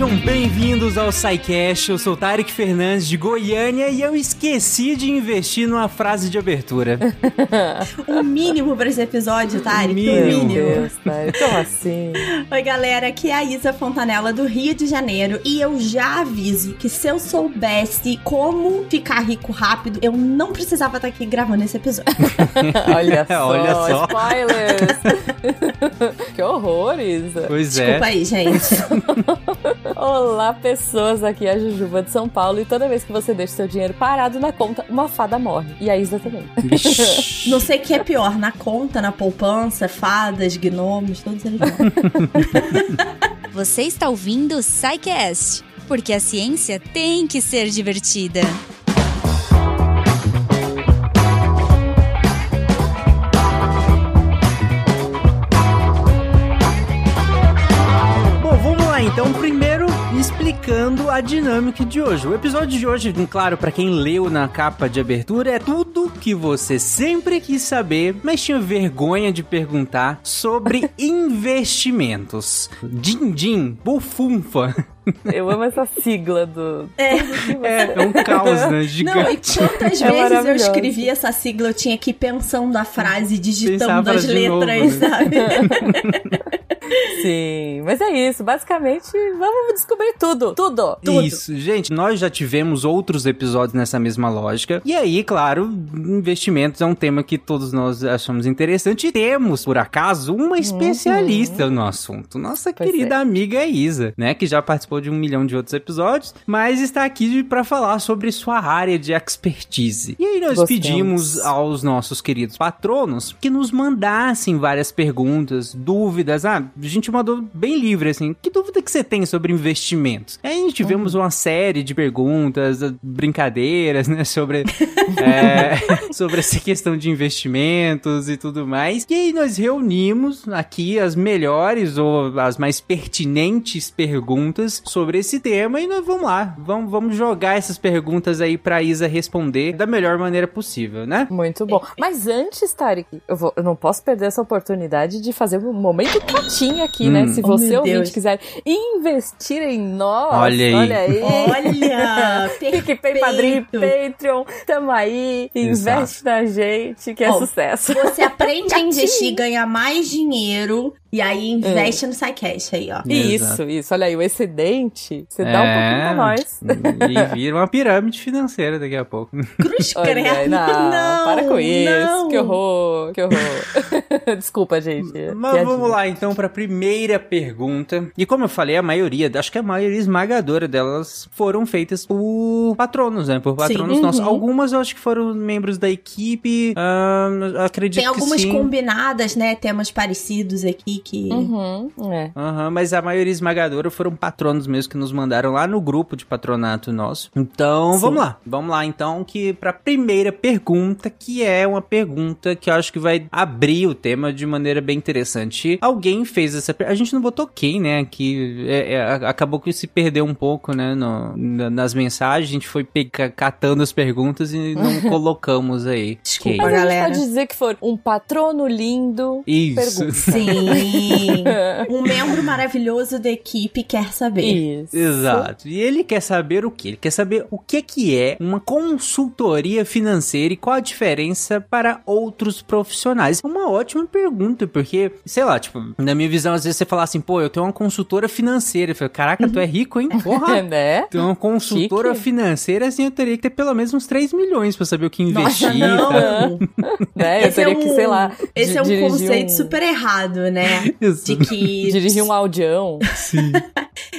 Sejam bem-vindos ao SciCast. Eu sou Tarek Fernandes de Goiânia e eu esqueci de investir numa frase de abertura. o mínimo pra esse episódio, Tarek. O mínimo. mínimo. Meu Deus, Tarek, como assim? Oi, galera. Aqui é a Isa Fontanella do Rio de Janeiro e eu já aviso que se eu soubesse como ficar rico rápido, eu não precisava estar aqui gravando esse episódio. Olha só, Olha só. spoilers. que horror, Isa. Pois Desculpa é. aí, gente. Olá, pessoas. Aqui é a Jujuba de São Paulo e toda vez que você deixa seu dinheiro parado na conta, uma fada morre. E a Isa também. Não sei o que é pior, na conta, na poupança, fadas, gnomos, todos eles morrem. Você está ouvindo o SciCast, porque a ciência tem que ser divertida. A dinâmica de hoje. O episódio de hoje, claro, pra quem leu na capa de abertura, é tudo que você sempre quis saber, mas tinha vergonha de perguntar sobre investimentos. Din-din, bufunfa. Eu amo essa sigla do. É. É, é um caos, né? Não, e Gigante. quantas É vezes eu escrevi essa sigla, eu tinha que ir pensando a frase, digitando Pensava as de novo, letras, né? sabe? Sim, mas é isso. Basicamente, vamos descobrir tudo. Tudo. Tudo. Isso, gente, nós já tivemos outros episódios nessa mesma lógica. E aí, claro, investimentos é um tema que todos nós achamos interessante. E temos, por acaso, uma especialista no assunto. Nossa Pois querida é. amiga Isa, né? Que já participou de um milhão de outros episódios, mas está aqui para falar sobre sua área de expertise. E aí nós Gostamos. pedimos aos nossos queridos patronos que nos mandassem várias perguntas, dúvidas. Ah, a gente mandou bem livre, assim. Que dúvida que você tem sobre investimentos? Aí tivemos uma série de perguntas, brincadeiras, né? Sobre, é, sobre essa questão de investimentos e tudo mais. E aí nós reunimos aqui as melhores ou as mais pertinentes perguntas sobre esse tema e nós vamos lá. Vamos, vamos jogar essas perguntas aí pra Isa responder da melhor maneira possível, né? Muito bom. Mas antes, Tarek, eu, vou- eu não posso perder essa oportunidade de fazer um momento catinha aqui, né? Hum. Se Oh, você, meu ouvinte, Deus. quiser investir em nós, Olha aí. olha aí. Olha, PicPay, Padrim, perfeito. Patreon, tamo aí, investe na gente, que é Ó, sucesso. Você aprende a investir, ganha mais dinheiro e aí investe no SciCash aí, ó. Isso, isso, olha aí, o excedente, você dá um pouquinho pra nós. E vira uma pirâmide financeira daqui a pouco. Cruz credo. não, não, para com isso, não. que horror, que horror. Desculpa, gente. Mas piadinha. vamos lá então para a primeira pergunta. E como eu falei, a maioria, acho que a maioria esmagadora delas foram feitas por patronos, né? Por patronos Sim. nossos. Uhum. Algumas eu acho que foram membros da equipe. ahn, acredito Tem algumas que sim. combinadas, né? Temas parecidos aqui que. Uhum, é. Aham, mas a maioria esmagadora foram patronos mesmo que nos mandaram lá no grupo de patronato nosso. Então, Sim. vamos lá. Vamos lá então que para a primeira pergunta, que é uma pergunta que eu acho que vai abrir o tema de maneira bem interessante. Alguém fez essa per- a gente não botou quem, né, que é- é, acabou que se perdeu um pouco, né, no- na- nas mensagens, a gente foi catando as perguntas e não colocamos aí. Desculpa, quem. Mas a gente galera. pode dizer que for um patrono lindo. Isso. Pergunta. Sim. um membro maravilhoso da equipe quer saber. Isso. Exato. E ele quer saber o que? Ele quer saber o que que é uma consultoria financeira e qual a diferença para outros profissionais. É Uma ótima pergunta, porque, sei lá, tipo, na minha visão, às vezes você fala assim, pô, eu tenho uma consultora financeira. Eu falo, caraca, tu é rico, hein? Porra! né? Tem uma consultora Chique. financeira, assim, eu teria que ter pelo menos uns 3 milhões pra saber o que Nossa, investir. não. tá? né? Eu Esse é teria que, um- sei lá. Esse é um conceito um- super errado, né? Isso. De que. Dirigir um audião. Sim.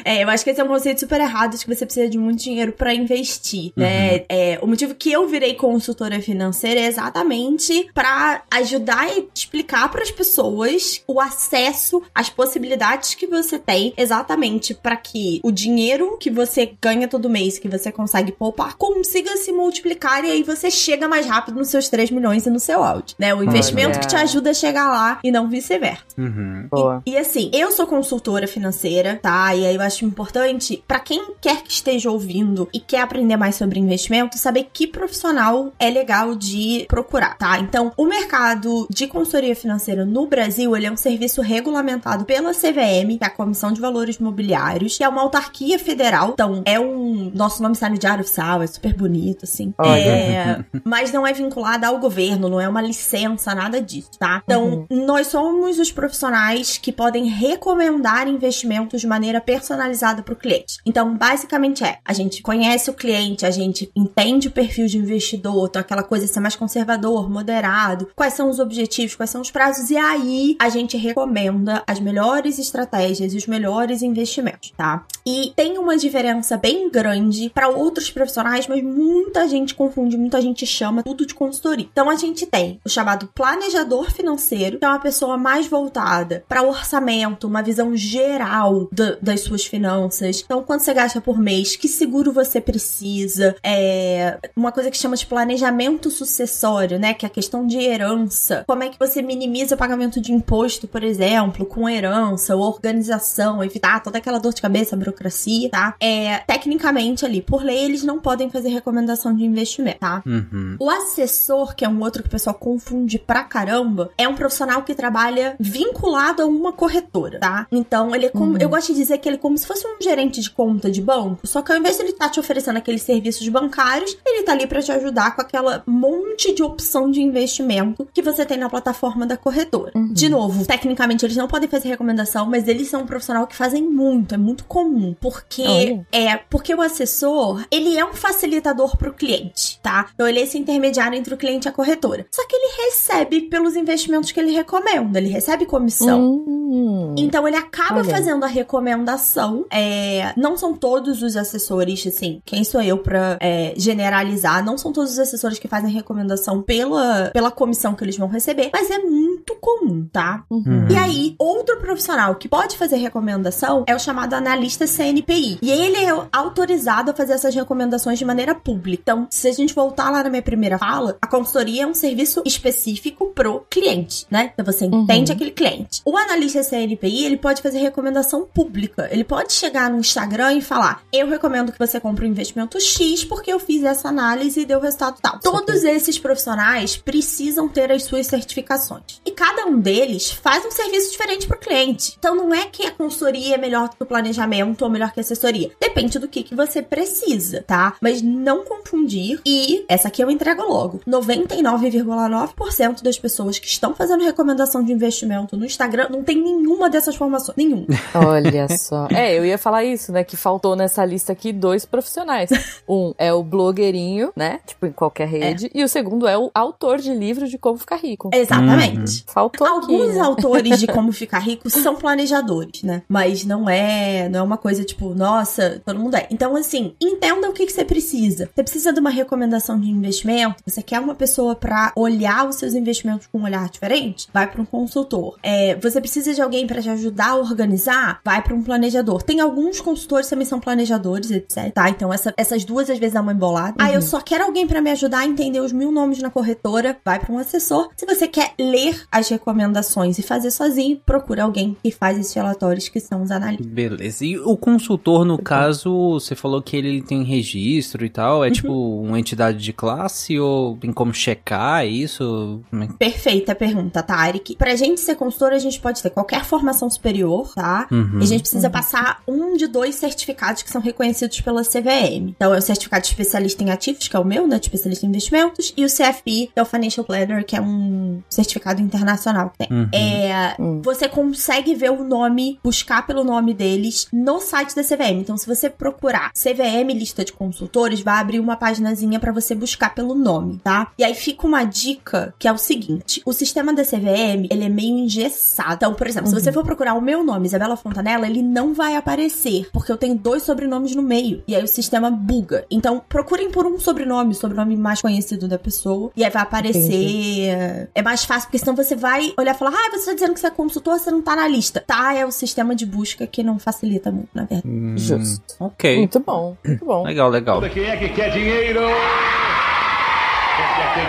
É, eu acho que esse é um conceito super errado de que você precisa de muito dinheiro pra investir, né? É, o motivo que eu virei consultora financeira é exatamente pra ajudar e explicar pras pessoas o acesso às possibilidades que você tem, exatamente pra que o dinheiro que você ganha todo mês, que você consegue poupar, consiga se multiplicar e aí você chega mais rápido nos seus 3 milhões e no seu áudio, né? O investimento Olha. que te ajuda a chegar lá e não vice-versa. Uhum. Boa. E assim, eu sou consultora financeira, tá? E aí eu acho importante, pra quem quer que esteja ouvindo e quer aprender mais sobre investimento, saber que profissional é legal de procurar, tá? Então, o mercado de consultoria financeira no Brasil, ele é um serviço regulamentado pela CVM, que é a Comissão de Valores Mobiliários, que é uma autarquia federal. Então, é um. Nosso nome está no Diário Oficial, é super bonito, assim. É, mas não é vinculada ao governo, não é uma licença, nada disso, tá? Então, uhum. nós somos os profissionais que podem recomendar investimentos de maneira personalizada para o cliente. Então, basicamente é: a gente conhece o cliente, a gente entende o perfil de investidor, então aquela coisa ser mais conservador, moderado, quais são os objetivos, quais são os prazos, e aí a gente recomenda as melhores estratégias e os melhores investimentos, tá? E tem uma diferença bem grande para outros profissionais, mas muita gente confunde, muita gente chama tudo de consultoria. Então a gente tem o chamado planejador financeiro, que é uma pessoa mais voltada para orçamento, uma visão geral do, das suas finanças. Então, quanto você gasta por mês, que seguro você precisa, é uma coisa que chama de planejamento sucessório, né? Que é a questão de herança. Como é que você minimiza o pagamento de imposto, por exemplo, com herança ou organização, evitar toda aquela dor de cabeça, burocracia, tá? É, tecnicamente ali, por lei, eles não podem fazer recomendação de investimento, tá? Uhum. O assessor, que é um outro que o pessoal confunde pra caramba, é um profissional que trabalha vinculado a uma corretora, tá? Então, ele é como, uhum. eu gosto de dizer que ele é como se fosse um gerente de conta de banco, só que ao invés de ele estar tá te oferecendo aqueles serviços bancários, ele tá ali para te ajudar com aquela monte de opção de investimento que você tem na plataforma da corretora. Uhum. De novo, tecnicamente eles não podem fazer recomendação, mas eles são um profissional que fazem muito, é muito comum, porque é porque o assessor, ele é um facilitador para o cliente, tá? Então ele é esse intermediário entre o cliente e a corretora. Só que ele recebe pelos investimentos que ele recomenda, ele recebe comissão. Uhum. Então ele acaba fazendo a recomendação. É, não são todos os assessores, assim, quem sou eu para é, generalizar? Não são todos os assessores que fazem recomendação pela, pela comissão que eles vão receber, mas é muito comum, tá? Uhum. E aí, outro profissional que pode fazer recomendação é o chamado analista CNPI. E ele é autorizado a fazer essas recomendações de maneira pública. Então, se a gente voltar lá na minha primeira fala, a consultoria é um serviço específico pro cliente, né? Então você entende uhum. aquele cliente. O analista CNPI, ele pode fazer recomendação pública. Ele pode chegar no Instagram e falar: "Eu recomendo que você compre um investimento X porque eu fiz essa análise e deu resultado tal". Todos esses profissionais precisam ter as suas certificações. E cada um deles faz um serviço diferente pro cliente. Então não é que a consultoria é melhor que o planejamento ou melhor que a assessoria. Depende do que, que você precisa, tá? Mas não confundir. E essa aqui eu entrego logo. 99,9% das pessoas que estão fazendo recomendação de investimento no Instagram não tem nenhuma dessas formações. Nenhuma. Olha só. É, eu ia falar isso, né? Que faltou nessa lista aqui dois profissionais. Um é o blogueirinho, né? Tipo, em qualquer rede. É. E o segundo é o autor de livros de como ficar rico. Exatamente. Uhum. Faltou Alguns aqui, né? autores de como ficar rico são planejadores, né? Mas não é, não é uma coisa tipo, nossa, todo mundo é. Então, assim, entenda o que, que você precisa. Você precisa de uma recomendação de investimento? Você quer uma pessoa para olhar os seus investimentos com um olhar diferente? Vai para um consultor. É, você precisa de alguém para te ajudar a organizar? Vai para um planejador. Tem alguns consultores que também são planejadores, etc. Tá? Então, essa, essas duas às vezes dá uma embolada. Uhum. Ah, eu só quero alguém para me ajudar a entender os mil nomes na corretora. Vai para um assessor. Se você quer ler as recomendações e fazer sozinho, procura alguém que faz esses relatórios que são os analistas. Beleza. E o consultor, no caso, você falou que ele tem registro e tal. É uhum. tipo uma entidade de classe ou tem como checar isso? É? Perfeita pergunta, Tarek. Pra gente ser consultor, a gente pode ter qualquer formação superior, tá? Uhum. E a gente precisa uhum. passar um de dois certificados que são reconhecidos pela CVM. Então, é o certificado de especialista em ativos, que é o meu, né? De especialista em investimentos, e o CFP, que é o Financial Planner, que é um certificado internacional que tem. Uhum. É, uhum. Você consegue ver o nome, buscar pelo nome deles no site da CVM. Então, se você procurar CVM lista de consultores, vai abrir uma paginazinha para você buscar pelo nome, tá? E aí fica uma dica que é o seguinte: o sistema da CVM ele é meio engessado. Então, por exemplo, uhum. se você for procurar o meu nome, Isabela Fontanella, ele não vai aparecer, porque eu tenho dois sobrenomes no meio. E aí o sistema buga. Então, procurem por um sobrenome, o sobrenome mais conhecido da pessoa, e aí vai aparecer. Entendi. É mais fácil, porque senão você vai olhar e falar: ah, você tá dizendo que você é consultor, você não tá na lista. Tá, é o sistema de busca que não facilita muito, na verdade. Hum, Justo. Ok. Muito bom, muito bom. Legal, legal. Quem é que quer dinheiro?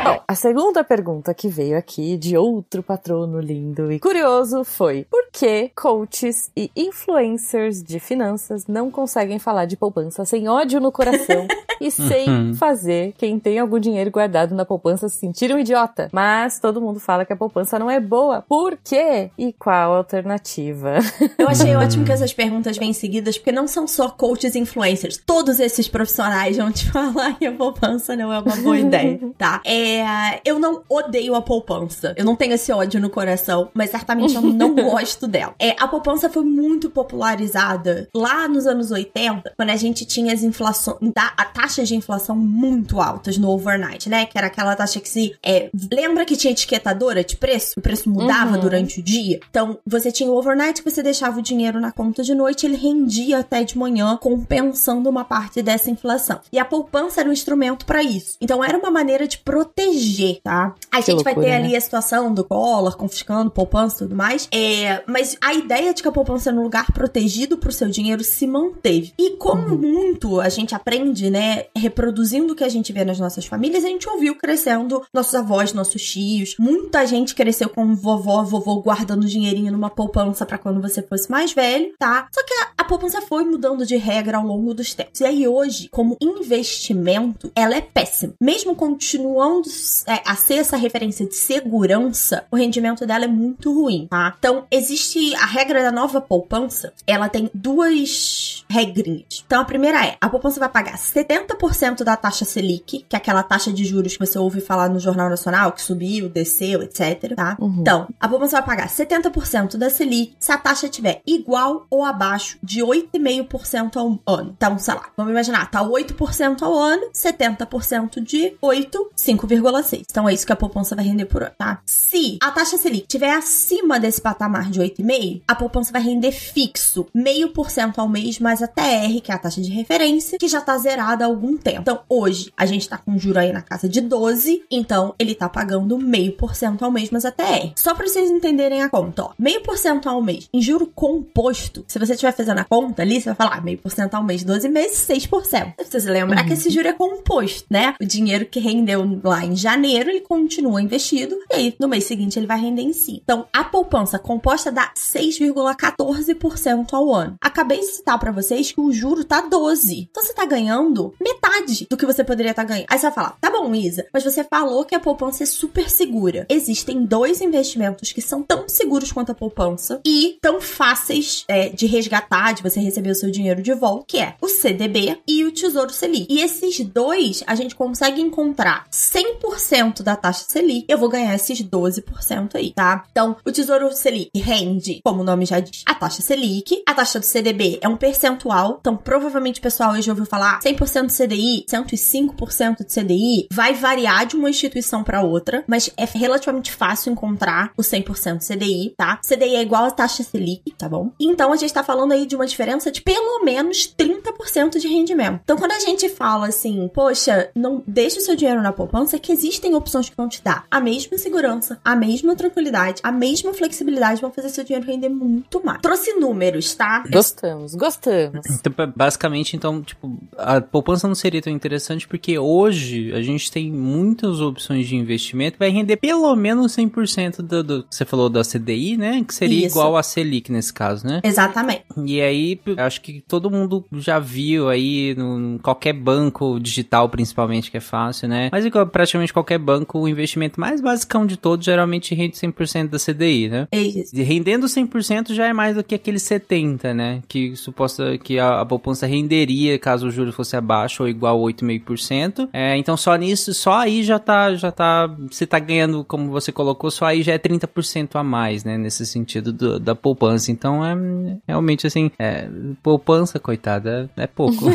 Bom, a segunda pergunta que veio aqui de outro patrono lindo e curioso foi: por que coaches e influencers de finanças não conseguem falar de poupança sem ódio no coração e sem fazer quem tem algum dinheiro guardado na poupança se sentir um idiota? Mas todo mundo fala que a poupança não é boa. Por quê? E qual a alternativa? Eu achei ótimo que essas perguntas vêm seguidas, porque não são só coaches e influencers. Todos esses profissionais vão te falar que a poupança não é uma boa ideia, tá? É, eu não odeio a poupança. Eu não tenho esse ódio no coração, mas certamente eu não gosto dela. É, a poupança foi muito popularizada lá nos anos 80, quando a gente tinha as inflações, a taxas de inflação muito altas no overnight, né? Que era aquela taxa que se. É, lembra que tinha etiquetadora de preço? O preço mudava Uhum. durante o dia. Então, você tinha o overnight que você deixava o dinheiro na conta de noite, ele rendia até de manhã, compensando uma parte dessa inflação. E a poupança era um instrumento para isso. Então, era uma maneira de proteger, tá? A Que gente vai loucura, ter ali né? a situação do Collor confiscando poupança e tudo mais. É, mas a ideia de que a poupança era um lugar protegido pro seu dinheiro se manteve. E como muito a gente aprende, né, reproduzindo o que a gente vê nas nossas famílias, a gente ouviu crescendo nossos avós, nossos tios. Muita gente cresceu com vovó, vovô guardando dinheirinho numa poupança pra quando você fosse mais velho, tá? Só que a, a poupança foi mudando de regra ao longo dos tempos. E aí hoje, como investimento, ela é péssima. Mesmo continuando é, a ser essa referência de segurança, o rendimento dela é muito ruim, tá? Então, existe a regra da nova poupança, ela tem duas regrinhas. Então, a primeira é, a poupança vai pagar 70% da taxa Selic, que é aquela taxa de juros que você ouve falar no Jornal Nacional, que subiu, desceu, etc, tá? Uhum. Então, a poupança vai pagar 70% da Selic se a taxa estiver igual ou abaixo de 8,5% ao ano. Então, sei lá, vamos imaginar, tá 8% ao ano, 70% de 8, 5,6. Então, é isso que a poupança vai render por ano, tá? Se a taxa Selic estiver acima desse patamar de 8,5%, a poupança vai render fixo, 0,5% ao mês mais a TR, que é a taxa de referência, que já tá zerada há algum tempo. Então, hoje, a gente tá com juro aí na casa de 12, então ele tá pagando 0,5% ao mês mais a TR. Só pra vocês entenderem a conta, ó. 0,5% ao mês em juro composto, se você estiver fazendo a conta ali, você vai falar ah, 0,5% ao mês, 12 meses, 6%. Você se lembrar que esse juro é composto, né? O dinheiro que rendeu lá em janeiro, ele continua investido, e aí no mês seguinte ele vai render em si. Então, a poupança composta dá 6,14% ao ano. Acabei de citar pra vocês que o juro tá 12. Então você tá ganhando metade do que você poderia estar ganhando. Aí você vai falar, tá bom, Isa, mas você falou que a poupança é super segura. Existem dois investimentos que são tão seguros quanto a poupança e tão fáceis é, de resgatar, de você receber o seu dinheiro de volta, que é o CDB e o Tesouro Selic. E esses dois, a gente consegue encontrar 100% da taxa Selic, eu vou ganhar esses 12% aí, tá? Então, o Tesouro Selic rende, como o nome já diz, a taxa Selic. A taxa do CDB é um percentual, então provavelmente o pessoal hoje ouviu falar 100% do CDI, 105% do CDI, vai variar de uma instituição para outra, mas é relativamente fácil encontrar o 100% CDI, tá? CDI é igual a taxa Selic, tá bom? Então a gente tá falando aí de uma diferença de pelo menos 30% de rendimento. Então quando a gente fala assim, poxa, não deixe o seu dinheiro na poupança, é que existem opções que vão te dar a mesma segurança, a mesma tranquilidade, a mesma flexibilidade, vão fazer seu dinheiro render muito mais. Trouxe números, tá? Gostamos, gostamos. Então, ba- basicamente, então, tipo, a poupança não seria tão interessante porque hoje a gente tem muitas opções de investimento, vai render pelo menos 100% do, do você falou da CDI, né? Que seria Isso. igual a Selic nesse caso, né? Exatamente. E aí, acho que todo mundo já viu aí, no, qualquer banco digital principalmente, que é fácil, né? Mas igual praticamente qualquer banco, o investimento mais basicão de todos geralmente rende 100% da CDI, né? É isso. E Rendendo 100% já é mais do que aquele 70, né? Que suposta que a, a poupança renderia caso o juro fosse abaixo ou igual a 8,5%. É, então só nisso, só aí já tá, já tá, você tá ganhando, como você colocou, só aí já é 30% a mais, né? Nesse sentido do- da poupança. Então é realmente assim, é, poupança, coitada, é, é pouco.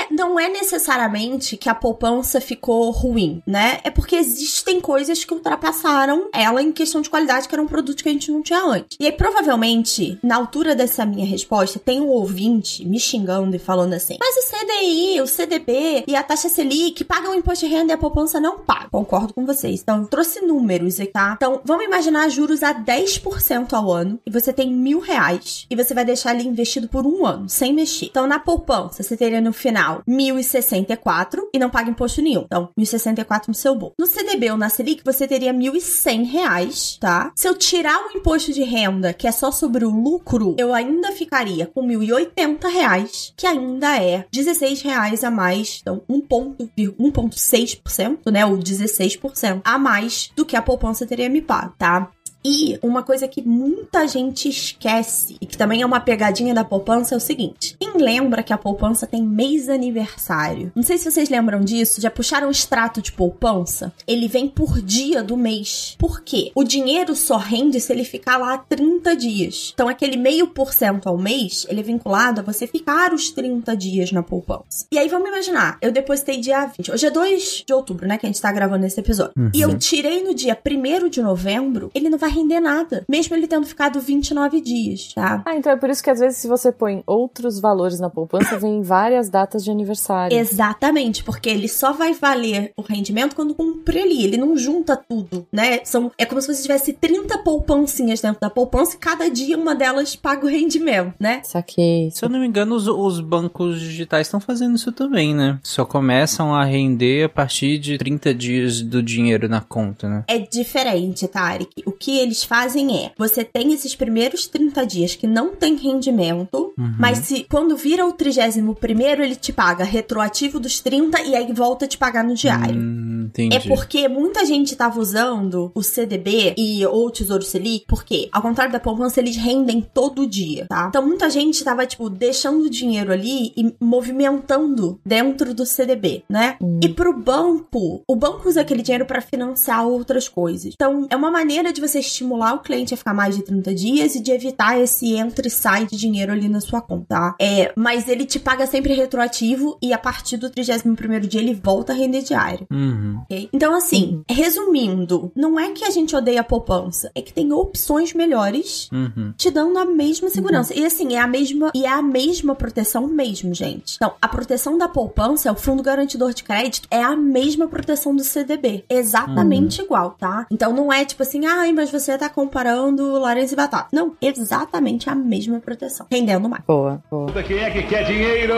É, não é necessariamente que a poupança ficou ruim, né? É porque existem coisas que ultrapassaram ela em questão de qualidade, que era um produto que a gente não tinha antes. E aí, provavelmente, na altura dessa minha resposta, tem um ouvinte me xingando e falando assim: Mas o CDI, o CDB e a taxa Selic pagam imposto de renda a poupança não paga. Concordo com vocês. Então, trouxe números aí, tá? Então, vamos imaginar juros a 10% ao ano e você tem mil reais e você vai deixar ali investido por um ano, sem mexer. Então, na poupança, você teria no final 1.064 e não paga imposto nenhum. Então, 1.064 no seu bolso. No CDB ou na Selic, você teria 1.100 reais, tá? Se eu tirar o imposto de renda, que é só sobre o lucro, eu ainda ficaria com 1.080 reais, que ainda é 16 reais a mais. Então, 1,6%, né? Ou 16% a mais do que a poupança teria me pago, tá? E uma coisa que muita gente esquece, e que também é uma pegadinha da poupança, é o seguinte: quem lembra que a poupança tem mês aniversário? Não sei se vocês lembram disso, já puxaram o extrato de poupança? Ele vem por dia do mês. Por quê? O dinheiro só rende se ele ficar lá 30 dias. Então, aquele meio por cento ao mês, ele é vinculado a você ficar os 30 dias na poupança. E aí, vamos imaginar, eu depositei dia 20. Hoje é 2 de outubro, né? Que a gente tá gravando esse episódio. Uhum. E eu tirei no dia 1 de novembro, ele não vai render nada, mesmo ele tendo ficado 29 dias, tá? Ah, então é por isso que às vezes se você põe outros valores na poupança, vem várias datas de aniversário. Exatamente, porque ele só vai valer o rendimento quando cumprir ali, ele não junta tudo, né? São, é como se você tivesse 30 poupancinhas dentro da poupança e cada dia uma delas paga o rendimento, né? Saquei. Se eu não me engano, os, os bancos digitais estão fazendo isso também, né? Só começam a render a partir de 30 dias do dinheiro na conta, né? É diferente, Tarek. O que eles fazem é: você tem esses primeiros 30 dias que não tem rendimento, Uhum. mas se quando vira o 31 primeiro, ele te paga retroativo dos 30 e aí volta a te pagar no diário. Hum, entendi. É porque muita gente tava usando o CDB e ou o Tesouro Selic, porque, ao contrário da poupança, eles rendem todo dia, tá? Então muita gente tava, tipo, deixando o dinheiro ali e movimentando dentro do CDB, né? E pro banco, o banco usa aquele dinheiro pra financiar outras coisas. Então, é uma maneira de você estimular o cliente a ficar mais de 30 dias e de evitar esse entra e sai de dinheiro ali na sua conta, tá? É, mas ele te paga sempre retroativo e a partir do 31º dia ele volta a render diário. Uhum. Ok? Então, assim, resumindo, não é que a gente odeia a poupança, é que tem opções melhores Uhum. te dando a mesma segurança. E assim, é a mesma e é a mesma proteção mesmo, gente. Então, a proteção da poupança, o fundo garantidor de crédito, é a mesma proteção do CDB. Exatamente igual, tá? Então não é tipo assim, ai, mas você tá comparando laranja e batata. Não, exatamente a mesma proteção. Rendendo mais. Boa, boa. Quem é que quer dinheiro?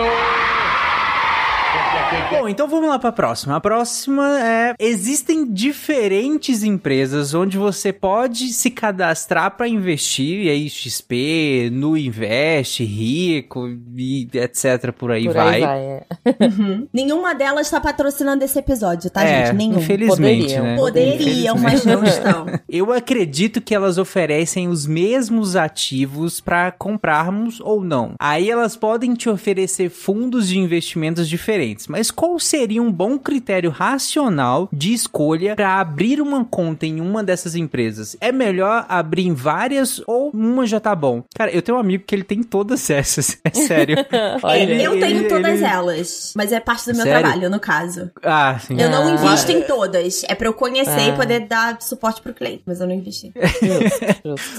Bom, então vamos lá pra próxima. A próxima é: existem diferentes empresas onde você pode se cadastrar pra investir, e aí XP, Nu Invest, Rico e etc. por aí Por vai. aí vai. é. Uhum. Nenhuma delas tá patrocinando esse episódio, tá, É, gente? Nenhuma. infelizmente, Poderiam. né? Poderiam, mas não estão. Eu acredito que elas oferecem os mesmos ativos para comprarmos ou não. Aí elas podem te oferecer fundos de investimentos diferentes, mas qual seria um bom critério racional de escolha para abrir uma conta em uma dessas empresas? É melhor abrir em várias ou uma já tá bom? Cara, eu tenho um amigo que ele tem todas essas, é sério. Olha, Ele- eu tenho ele- todas ele- elas, mas é parte do meu Sério? trabalho, no caso. Ah, sim. Eu não Ah. invisto em todas. É pra eu conhecer e Ah. poder dar suporte pro cliente, mas eu não justo.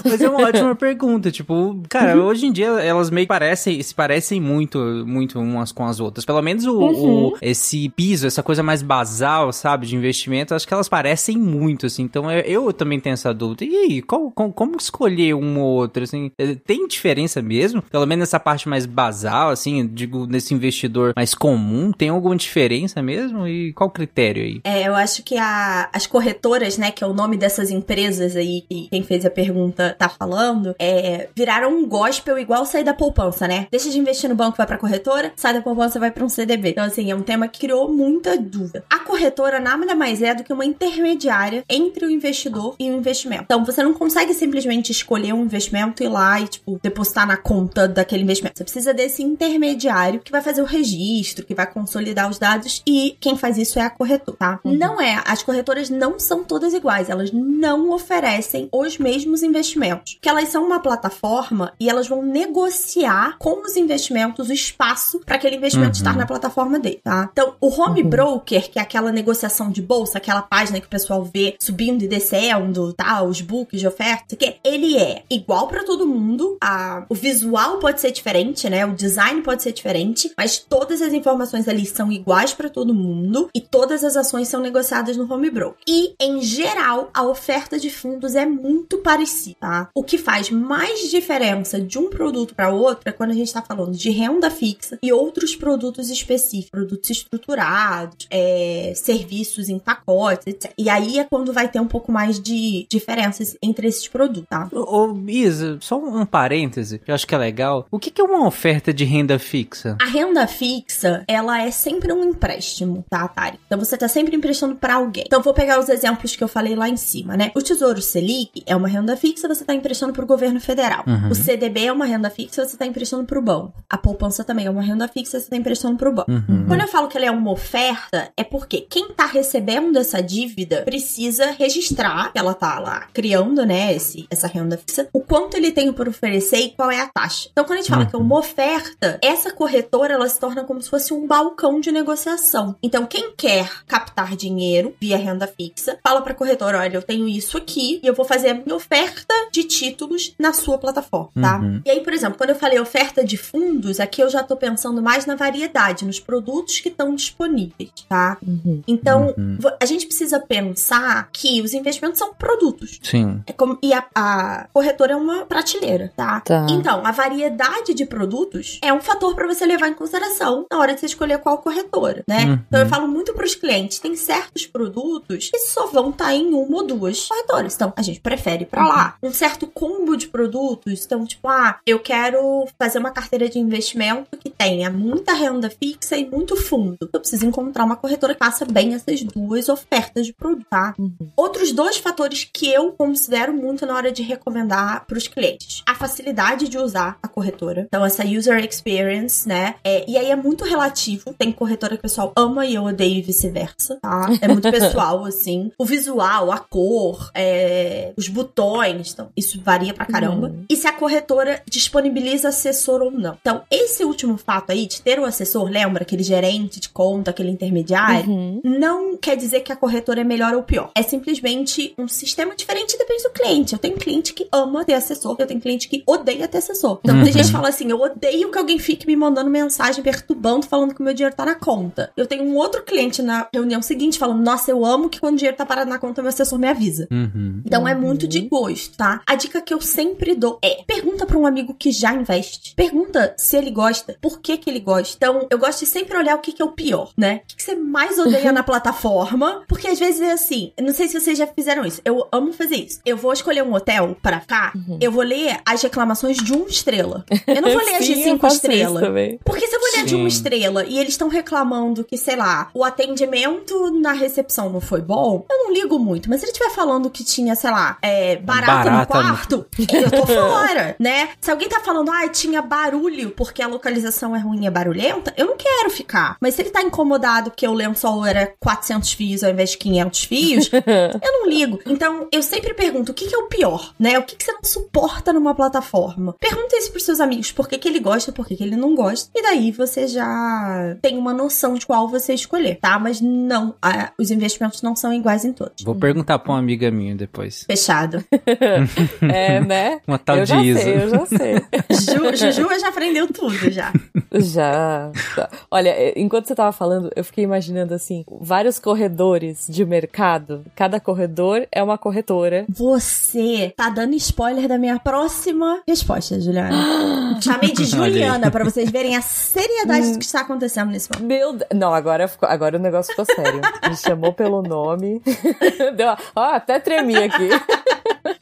Mas é uma ótima pergunta, tipo, cara, hoje em dia elas meio que parecem, se parecem muito, muito umas com as outras. Pelo menos o, o- esse piso, essa coisa mais basal, sabe, de investimento, acho que elas parecem muito, assim. Então eu, eu também tenho essa dúvida. E aí, qual- com- como escolher uma ou outra, assim? Eh, Tem diferença mesmo? Pelo menos nessa parte mais basal, assim, digo, nesse investidor mais comum, tem alguma diferença mesmo? E qual o critério aí? É, eu acho que a- as corretoras, né, que é o nome dessas empresas aí que quem fez a pergunta tá falando, é, viraram um gospel igual sair da poupança, né? Deixa de investir no banco, vai pra corretora, sai da poupança, vai pra um CDB. Então, assim, é um tema que criou muita dúvida. A corretora nada mais é do que uma intermediária entre o investidor e o investimento. Então, você não consegue simplesmente escolher um investimento e ir lá e, tipo, depositar na conta daquele investimento. Você precisa desse intermediário que vai fazer o registro, que vai consolidar os dados e quem faz isso é a corretora, tá? Não é. As corretoras não são todas iguais. Elas não oferecem os mesmos investimentos. Porque elas são uma plataforma e elas vão negociar com os investimentos o espaço para aquele investimento Uhum. estar na plataforma dele. Tá? Então, o home uhum. broker, que é aquela negociação de bolsa, aquela página que o pessoal vê subindo e descendo, tá? Os books de oferta, que ele é igual para todo mundo. A, o visual pode ser diferente, né? O design pode ser diferente, mas todas as informações ali são iguais para todo mundo e todas as ações são negociadas no home broker. E, em geral, a oferta de fundos é muito parecida, tá? O que faz mais diferença de um produto para outro é quando a gente está falando de renda fixa e outros produtos específicos, produtos estruturados, é, serviços em pacotes, etc. E aí é quando vai ter um pouco mais de diferenças entre esses produtos, tá? Ô, Isa, só um parêntese, que eu acho que é legal. O que, que é uma oferta de renda fixa? A renda fixa, ela é sempre um empréstimo, tá, Tari? Então você tá sempre emprestando para alguém. Então vou pegar os exemplos que eu falei lá em cima, né? O Tesouro Selic é uma renda fixa, você tá emprestando pro governo federal. Uhum. O CDB é uma renda fixa, você tá emprestando pro banco. A poupança também é uma renda fixa, você tá emprestando pro banco. Uhum. Quando eu falo que ela é uma oferta, é porque quem tá recebendo essa dívida precisa registrar que ela tá lá criando, né, esse, essa renda fixa, o quanto ele tem por oferecer e qual é a taxa. Então, quando a gente fala que é uma uhum. oferta, essa corretora ela se torna como se fosse um balcão de negociação. Então, quem quer captar dinheiro via renda fixa, fala pra corretora: olha, eu tenho isso aqui e eu vou fazer a minha oferta de títulos na sua plataforma, tá? Uhum. E aí, por exemplo, quando eu falei oferta de fundos, aqui eu já tô pensando mais na variedade, nos produtos que estão disponíveis, tá? Uhum. Então, uhum. a gente precisa pensar que os investimentos são produtos. Sim. É como, e a, a corretora é uma prateleira, tá? tá? Então, a variedade de produtos é um fator para você levar em consideração na hora de você escolher qual corretora, né? Uhum. Então, eu falo muito para os clientes, tem certos produtos que só vão estar tá em uma ou duas corretoras. Então, a gente prefere para lá. Um certo combo de produtos, então, tipo, ah, eu quero fazer uma carteira de investimento que tenha muita renda fixa e muito fundo. Eu preciso encontrar uma corretora que faça bem essas duas ofertas de produto, tá? Uhum. Outros dois fatores que eu considero muito na hora de recomendar para os clientes: a facilidade de usar a corretora. Então, essa user experience, né? É, e aí é muito relativo. Tem corretora que o pessoal ama e eu odeio e vice-versa, tá? É muito pessoal, assim. O visual, a cor, é, os botões, então, isso varia pra caramba. Uhum. E se a corretora disponibiliza assessor ou não. Então, esse último fato aí de ter o assessor, lembra? Aquele gerente de conta, aquele intermediário, uhum. não quer dizer que a corretora é melhor ou pior. É simplesmente um sistema diferente depende do cliente. Eu tenho cliente que ama ter assessor, eu tenho cliente que odeia ter assessor. Então, uhum. tem gente que fala assim: eu odeio que alguém fique me mandando mensagem perturbando, falando que o meu dinheiro tá na conta. Eu tenho um outro cliente na reunião seguinte falando: nossa, eu amo que quando o dinheiro tá parado na conta, meu assessor me avisa. Uhum. Então, é muito de gosto, tá? A dica que eu sempre dou é: pergunta para um amigo que já investe. Pergunta se ele gosta, por que que ele gosta. Então, eu gosto de sempre olhar o que, que é o pior, né? O que, que você mais odeia na plataforma? Porque às vezes é assim, não sei se vocês já fizeram isso. Eu amo fazer isso. Eu vou escolher um hotel para ficar, uhum. eu vou ler as reclamações de uma estrela. Eu não vou ler as de cinco estrelas. Porque se eu vou ler Sim. de uma estrela e eles estão reclamando que, sei lá, o atendimento na recepção não foi bom, eu não ligo muito. Mas se ele estiver falando que tinha, sei lá, é, barata, barata no quarto, no... eu tô fora, né? Se alguém tá falando, ah, tinha barulho porque a localização é ruim e é barulhenta, eu não quero ficar. Mas se ele tá incomodado que o lençol era 400 fios ao invés de 500 fios, eu não ligo. Então, eu sempre pergunto, o que, que é o pior, né? O que, que você não suporta numa plataforma? Pergunta isso pros seus amigos, por que, que ele gosta, por que, que ele não gosta. E daí você já tem uma noção de qual você escolher, tá? Mas não, a, os investimentos não são iguais em todos. Vou perguntar pra uma amiga minha depois. Fechado. é, né? Uma tal eu de Isa. Sei, eu já sei. Ju, Juju já aprendeu tudo já. Já. Olha, enquanto você tava falando, eu fiquei imaginando assim, vários corredores de mercado. Cada corredor é uma corretora. Você tá dando spoiler da minha próxima resposta, Juliana. Chamei de Juliana para vocês verem a seriedade do que está acontecendo nesse momento. Meu Deus. Não, agora, agora o negócio ficou sério. Me chamou pelo nome. Deu, ó, até tremi aqui.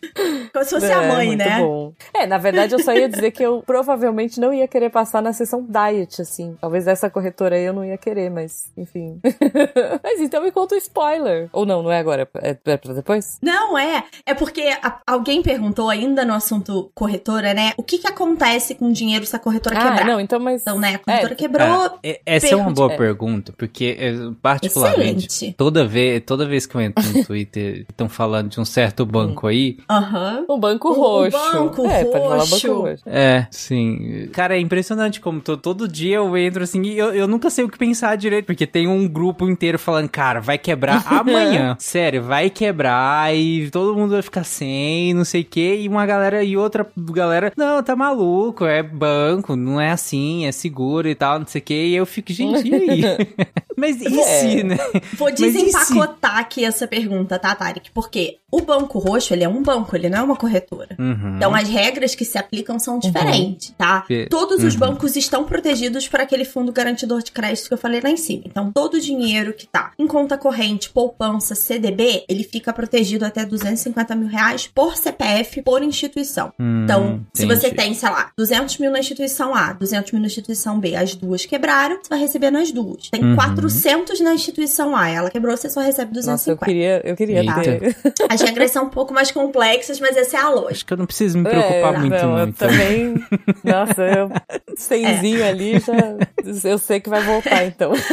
Como se fosse é, a mãe, né? Bom. É, na verdade eu só ia dizer que eu provavelmente não ia querer passar na sessão diet, assim. Talvez essa corretora aí eu não ia querer, mas enfim. mas então me conta o spoiler. Ou não, não é agora? É, é pra depois? Não, é. É porque a, alguém perguntou ainda no assunto corretora, né? O que que acontece com o dinheiro se a corretora ah, quebrar? não, então, mas... Então, né, a corretora é, quebrou... É, essa é uma boa é. pergunta, porque particularmente, Excelente. toda vez, toda vez que eu entro no Twitter estão falando de um certo banco aí, Aham. O banco O- o roxo. banco é, pode falar roxo. banco roxo. É, sim. Cara, é impressionante como to- todo dia eu entro assim e eu, eu nunca sei o que pensar direito, porque tem um grupo inteiro falando, cara, vai quebrar amanhã. Sério, vai quebrar e todo mundo vai ficar sem, não sei o quê. E uma galera e outra galera, não, tá maluco, é banco, não é assim, é seguro e tal, não sei o quê. E eu fico, gente, e aí? Mas e É. se, né? Vou desempacotar aqui essa pergunta, tá, Tarek? Porque o banco roxo, ele é um banco, ele não é uma corretora. Uhum. Então, as regras que se aplicam são diferentes, tá? E- Todos os uhum. bancos estão protegidos por aquele fundo garantidor de crédito que eu falei lá em cima. Então, todo o dinheiro que tá em conta corrente, poupança, CDB, ele fica protegido até 250 mil reais por CPF, por instituição. Hum, Então, se você entendi. tem, sei lá, 200 mil na instituição A, 200 mil na instituição B, as duas quebraram, você vai receber nas duas. Tem Uhum. 400 na instituição A, ela quebrou, você só recebe Nossa, eu 250. queria, eu queria Eita. ter. As regras são um pouco mais complexas, mas essa é a lógica. Acho que eu não preciso me preocupar É, muito, não, não. eu então. também. Nossa, eu. Cenzinho ali já. Eu sei que vai voltar, então.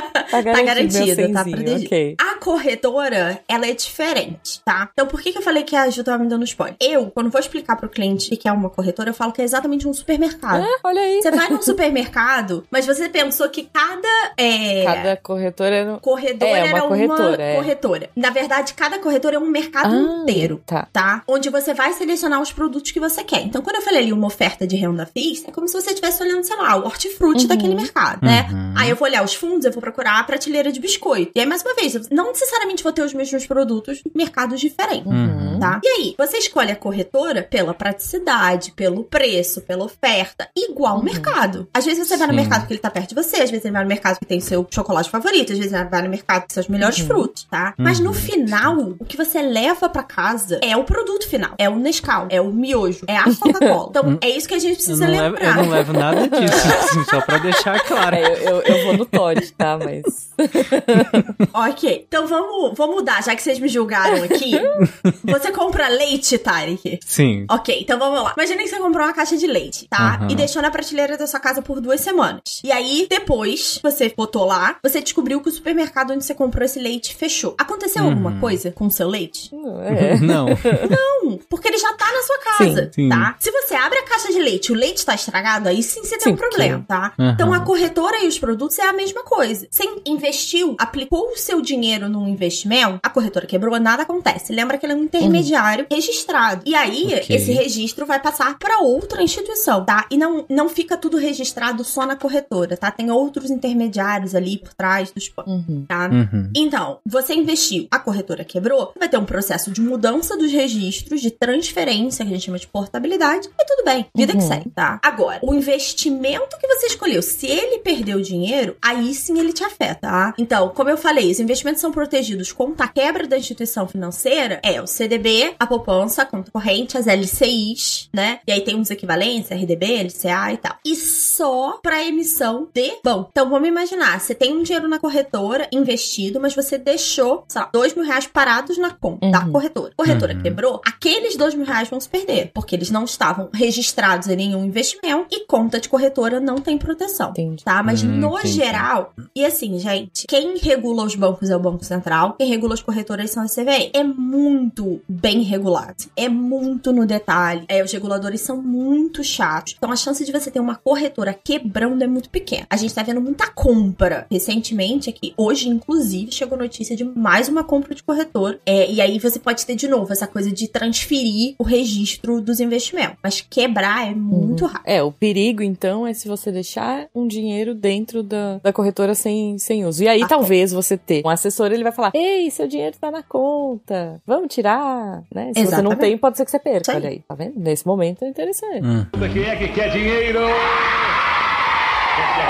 tá garantido, garantida, meu tá cenzinho, protegido. Ok. A corretora, ela é diferente, tá? Então, por que, que eu falei que a Ju tava me dando spoiler? Eu, quando vou explicar pro cliente o que é uma corretora, eu falo que é exatamente um supermercado. Ah, olha aí. Você vai num supermercado, mas você pensou que cada, é, Cada corretora é no... corredora É, uma era corretora, uma é. corretora. Na verdade, cada corretora é um mercado Ah, inteiro. Tá. Tá? Onde você vai selecionar os produtos que você quer. Então, quando eu falei ali uma oferta de renda fixa, é como se você estivesse olhando, sei lá, o hortifruti Uhum. daquele mercado, né? Uhum. Aí eu vou olhar os fundos, eu vou procurar a prateleira de biscoito. E aí, mais uma vez, eu não necessariamente vou ter os mesmos produtos em mercados diferentes. Uhum. Tá? E aí, você escolhe a corretora pela praticidade, pelo preço, pela oferta, igual o mercado. Às vezes você vai no Sim. mercado que ele tá perto de você, às vezes você vai no mercado que tem seu chocolate favorito, às vezes você vai no mercado que tem seus melhores frutos, tá? Mas no Uhum. final, o que você leva pra casa é o produto final. É o Nescau, é o miojo, é a Coca-Cola. Então, é isso que a gente Eu precisa não, levo, eu lembrar. não levo nada disso, assim, só pra deixar claro. É, eu, eu, eu vou no Todd, tá? Mas. Ok, então vamos, vamos mudar, já que vocês me julgaram aqui. você compra leite, Tarek? Sim. Ok, então vamos lá. Imagina que você comprou uma caixa de leite, tá? Aham. E deixou na prateleira da sua casa por duas semanas. E aí, depois, você botou lá, você descobriu que o supermercado onde você comprou esse leite fechou. Aconteceu Uhum. alguma coisa com o seu leite? É. Não. Não, porque ele já tá na sua casa, Sim, sim. tá? Se você abre a caixa de leite e o leite tá estragado, aí sim você tem Sim, um problema, tá? Aham. Então a corretora e os produtos é a mesma coisa. Você investiu, aplicou o seu dinheiro num investimento, a corretora quebrou, nada acontece. Lembra que ele é um intermediário registrado. E aí, Ok. esse registro vai passar para outra instituição, tá? E não, não fica tudo registrado só na corretora, tá? Tem outros intermediários ali por trás dos bancos, Uhum. tá? Uhum. Então, você investiu, a corretora quebrou, vai ter um processo de mudança dos registros, de transferência, que a gente chama de portabilidade, e tudo bem, vida que Uhum. segue, tá? Agora, o investimento que você escolheu, se ele perdeu dinheiro, aí sim ele te afeta, tá? Então, como eu falei, os investimentos são protegidos contra a quebra da instituição financeira, é o CDB, a poupança, a conta corrente, as LCIs, né? E aí tem uns equivalentes, RDB, LCA e tal. E só pra emissão de bom. Então, vamos imaginar, você tem um dinheiro na corretora investido, mas você deixou, sei lá, dois mil reais parados na conta da Uhum. corretora. A corretora Uhum. quebrou, aqueles dois mil reais vão se perder, porque eles não estavam registrados em nenhum investimento e conta de corretora não tem proteção. Entendi. Tá? Mas Hum, no entendi. geral, e assim, gente, quem regula os bancos é o Banco Central, quem regula as corretoras são as CVM. É muito bem regulado. É muito no detalhe. É, os reguladores são muito chatos. Então a chance de você ter uma corretora quebrando é muito pequena. A gente tá vendo muita compra recentemente aqui. Hoje, inclusive, chegou notícia de mais uma compra de corretora. É, e aí você pode ter de novo essa coisa de transferir o registro dos investimentos. Mas quebrar é muito Uhum. rápido. É, o perigo, então, é se você deixar um dinheiro dentro da, da corretora sem, sem uso. E aí, Ah, talvez você ter um assessor, ele vai falar: Ei, seu dinheiro tá na conta, vamos tirar, né? Se você não Exatamente. tem, pode ser que você Isso perca. aí. Olha aí, tá vendo? Nesse momento é interessante. Hum. Quem é que quer dinheiro?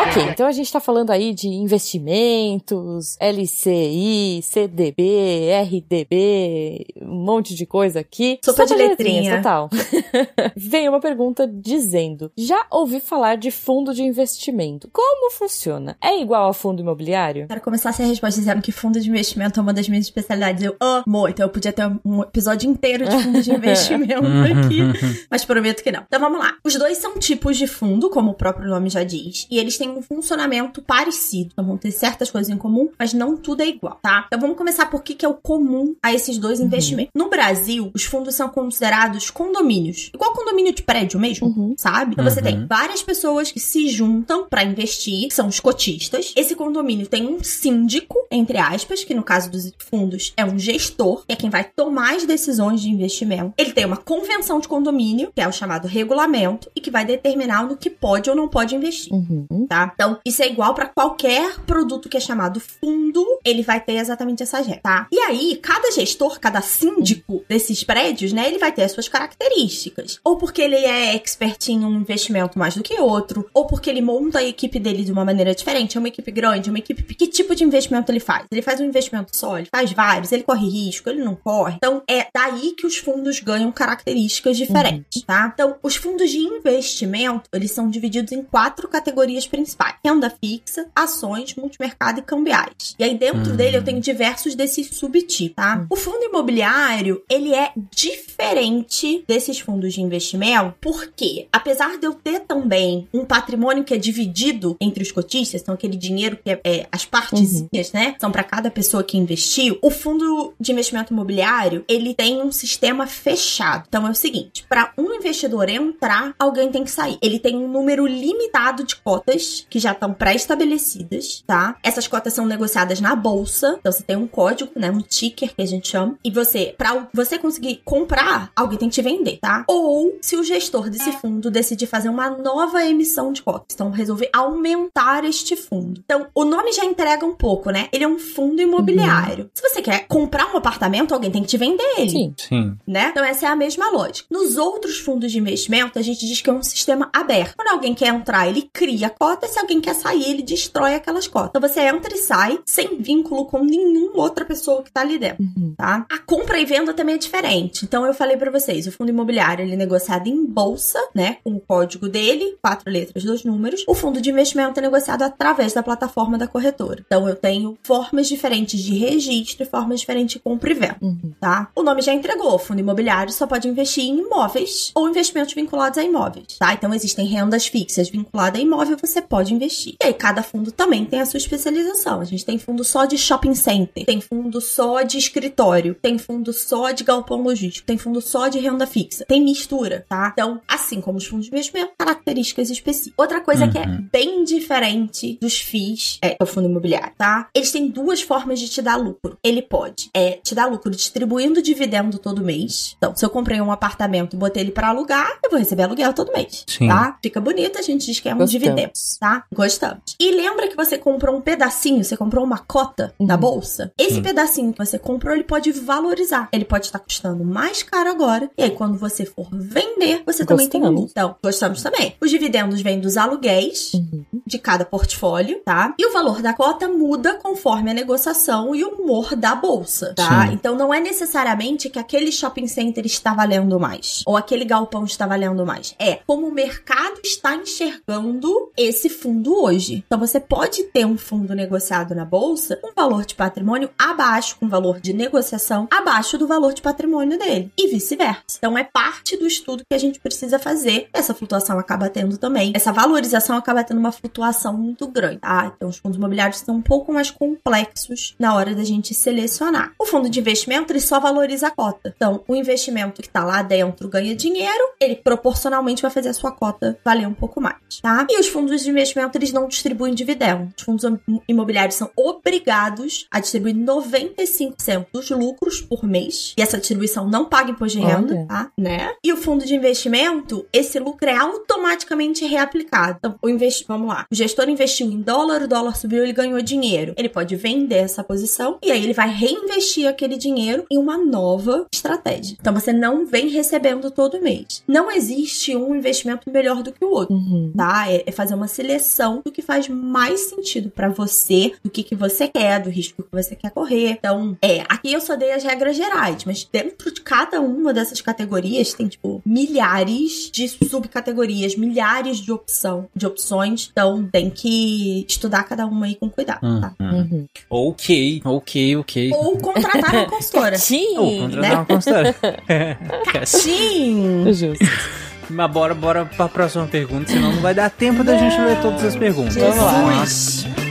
Ok, então a gente tá falando aí de investimentos, LCI, CDB, RDB, um monte de coisa aqui. Sopa de letrinhas, letrinha. total. Vem uma pergunta dizendo: Já ouvi falar de fundo de investimento. Como funciona? É igual a fundo imobiliário? Quero começar essa resposta dizendo que fundo de investimento é uma das minhas especialidades. Eu amo, então eu podia ter um episódio inteiro de fundo de investimento aqui, mas prometo que não. Então vamos lá. Os dois são tipos de fundo, como o próprio nome já diz, e e eles têm um funcionamento parecido. Então vão ter certas coisas em comum, mas não tudo é igual, tá? Então vamos começar por que, que é o comum a esses dois Uhum. investimentos. No Brasil, os fundos são considerados condomínios. Igual condomínio de prédio mesmo, Uhum. sabe? Então você Uhum. tem várias pessoas que se juntam pra investir, que são os cotistas. Esse condomínio tem um síndico, entre aspas, que no caso dos fundos é um gestor, que é quem vai tomar as decisões de investimento. Ele tem uma convenção de condomínio, que é o chamado regulamento, e que vai determinar no que pode ou não pode investir Uhum. Tá? Então, isso é igual pra qualquer produto que é chamado fundo, ele vai ter exatamente essas regras, tá? E aí, cada gestor, cada síndico desses prédios, né, ele vai ter as suas características. Ou porque ele é expert em um investimento mais do que outro, ou porque ele monta a equipe dele de uma maneira diferente, é uma equipe grande, é uma equipe... Que tipo de investimento ele faz? Ele faz um investimento só, ele faz vários, ele corre risco, ele não corre. Então, é daí que os fundos ganham características diferentes, tá? Então, os fundos de investimento, eles são divididos em quatro categorias principais. Renda fixa, ações, multimercado e cambiais. E aí dentro Hum. dele eu tenho diversos desses subtipos, tá? O fundo imobiliário, ele é diferente desses fundos de investimento, porque apesar de eu ter também um patrimônio que é dividido entre os cotistas, então aquele dinheiro que é, é as partezinhas, né, são para cada pessoa que investiu, o fundo de investimento imobiliário, ele tem um sistema fechado. Então é o seguinte, para um investidor entrar, alguém tem que sair. Ele tem um número limitado de cotas que já estão pré-estabelecidas, tá? Essas cotas são negociadas na bolsa, então você tem um código, né, um ticker que a gente chama, e você, para você conseguir comprar, alguém tem que te vender, tá? Ou se o gestor desse fundo decidir fazer uma nova emissão de cotas, então resolver aumentar este fundo. Então, o nome já entrega um pouco, né? Ele é um fundo imobiliário. Se você quer comprar um apartamento, alguém tem que te vender ele Sim. Sim. né? Então essa é a mesma lógica. Nos outros fundos de investimento, a gente diz que é um sistema aberto. Quando alguém quer entrar, ele cria cota, se alguém quer sair, ele destrói aquelas cotas. Então você entra e sai sem vínculo com nenhuma outra pessoa que tá ali dentro, Uhum. tá? A compra e venda também é diferente. Então eu falei pra vocês, o fundo imobiliário ele é negociado em bolsa, né, com o código dele, quatro letras, dois números. O fundo de investimento é negociado através da plataforma da corretora. Então eu tenho formas diferentes de registro e formas diferentes de compra e venda Uhum. tá? O nome já entregou. O fundo imobiliário só pode investir em imóveis ou investimentos vinculados a imóveis, tá? Então existem rendas fixas vinculadas a imóvel, você pode investir. E aí cada fundo também tem a sua especialização. A gente tem fundo só de shopping center, tem fundo só de escritório, tem fundo só de galpão logístico, tem fundo só de renda fixa, tem mistura, tá? Então, assim como os fundos de investimento, características específicas. Outra coisa que é Uhum. bem diferente dos FIIs é o fundo imobiliário, tá? Eles têm duas formas de te dar lucro. Ele pode é, te dar lucro distribuindo dividendo todo mês. Então, se eu comprei um apartamento e botei ele pra alugar, eu vou receber aluguel todo mês, Sim. tá? Fica bonito, a gente diz que é um Gostamos. dividendo, tá? Gostamos. E lembra que você comprou um pedacinho, você comprou uma cota na Uhum. bolsa? Esse Sim. pedacinho que você comprou, ele pode valorizar. Ele pode estar custando mais caro agora. E aí, quando você for vender, você também tem um Gostamos. Então, gostamos também. Os dividendos vêm dos aluguéis Uhum. de cada portfólio, tá? E o valor da cota muda conforme a negociação e o humor da bolsa, tá? Sim. Então não é necessariamente que aquele shopping center está valendo mais ou aquele galpão está valendo mais. É como o mercado está enxergando esse fundo hoje. Então você pode ter um fundo negociado na bolsa com valor de patrimônio abaixo, com valor de negociação abaixo do valor de patrimônio dele e vice-versa. Então é parte do estudo que a gente precisa fazer. Essa flutuação acaba tendo também. Essa valorização acaba tendo uma flutuação muito grande, tá? Então os fundos imobiliários são um pouco mais complexos na hora da gente selecionar. O fundo de investimento, ele só valoriza a cota. Então, o investimento que tá lá dentro ganha dinheiro, ele proporcionalmente vai fazer a sua cota valer um pouco mais, tá? E os fundos de investimento, eles não distribuem dividendo. Os fundos imobiliários são obrigados a distribuir 95% dos lucros por mês. E essa distribuição não paga imposto de renda, Olha. tá? Né? E o fundo de investimento, esse lucro é automaticamente reaplicado. Então, o investi... vamos lá. O gestor investiu em dólar, o dólar subiu, ele ganhou dinheiro. Ele pode vender essa posição e aí ele vai reinvestir aquele dinheiro em uma nova estratégia. Então você não vem recebendo todo mês. Não existe um investimento melhor do que o outro Uhum. tá? É, é fazer uma seleção do que faz mais sentido pra você, do que, que você quer, do risco que você quer correr. Então, é, aqui eu só dei as regras gerais, mas dentro de cada uma dessas categorias tem, tipo, milhares de subcategorias, milhares de opção, de opções. Então, tem que estudar cada uma aí com cuidado, tá? Uhum. Uhum. Ok, ok, ok. Ou contratar uma consultora. Sim, Ou contratar uma consultora. Sim! Justo. Mas bora, bora pra próxima pergunta, senão não vai dar tempo da gente ler todas as perguntas. Vamos lá.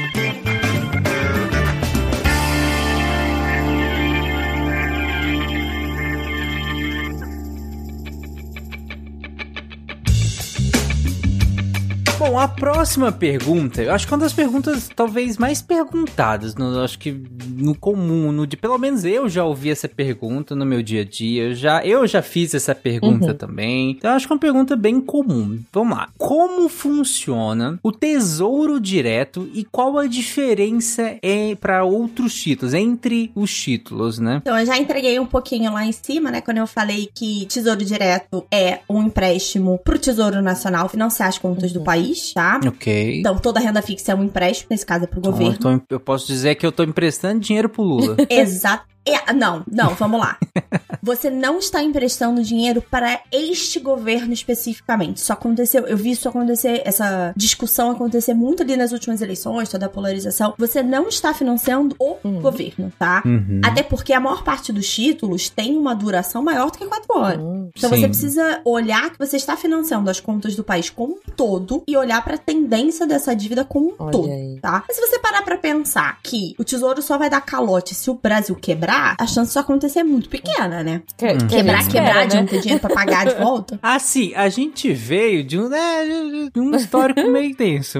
Bom, a próxima pergunta, eu acho que é uma das perguntas talvez mais perguntadas, no, acho que no comum, no de pelo menos eu já ouvi essa pergunta no meu dia a dia, eu já, eu já fiz essa pergunta Uhum. também. Então eu acho que é uma pergunta bem comum. Vamos lá. Como funciona o Tesouro Direto e qual a diferença é para outros títulos, entre os títulos, né? Então, eu já entreguei um pouquinho lá em cima, né? Quando eu falei que Tesouro Direto é um empréstimo pro Tesouro Nacional financiar as contas do país, tá? Ok. Então, toda renda fixa é um empréstimo, nesse caso é pro Então, governo. eu, tô- eu posso dizer que eu tô emprestando dinheiro pro Lula. Exato. É, não, não, vamos lá. Você não está emprestando dinheiro para este governo especificamente. Isso aconteceu, eu vi isso acontecer, essa discussão acontecer muito ali nas últimas eleições, toda a polarização. Você não está financiando o Hum. governo, tá? Uhum. Até porque a maior parte dos títulos tem uma duração maior do que quatro anos. Hum, Então Sim. você precisa olhar que você está financiando as contas do país como um todo e olhar para a tendência dessa dívida como um Olha todo, aí. tá? Mas se você parar pra pensar que o tesouro só vai dar calote se o Brasil quebrar, a chance disso acontecer é muito pequena, né? Que- Hum. que Quebrar, quebrar, espera, de né? não ter dinheiro pra pagar de volta. Ah, sim, a gente veio de um, né, de um histórico meio tenso.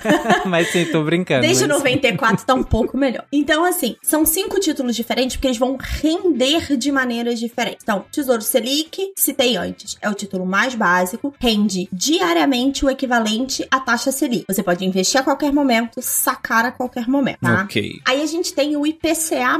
mas sim, tô brincando. Desde mas- 94 tá um pouco melhor. Então, assim, são cinco títulos diferentes porque eles vão render de maneiras diferentes. Então, Tesouro Selic, citei antes, é o título mais básico, rende diariamente o equivalente à taxa Selic. Você pode investir a qualquer momento, sacar a qualquer momento, tá? Ok. Aí a gente tem o IPCA+.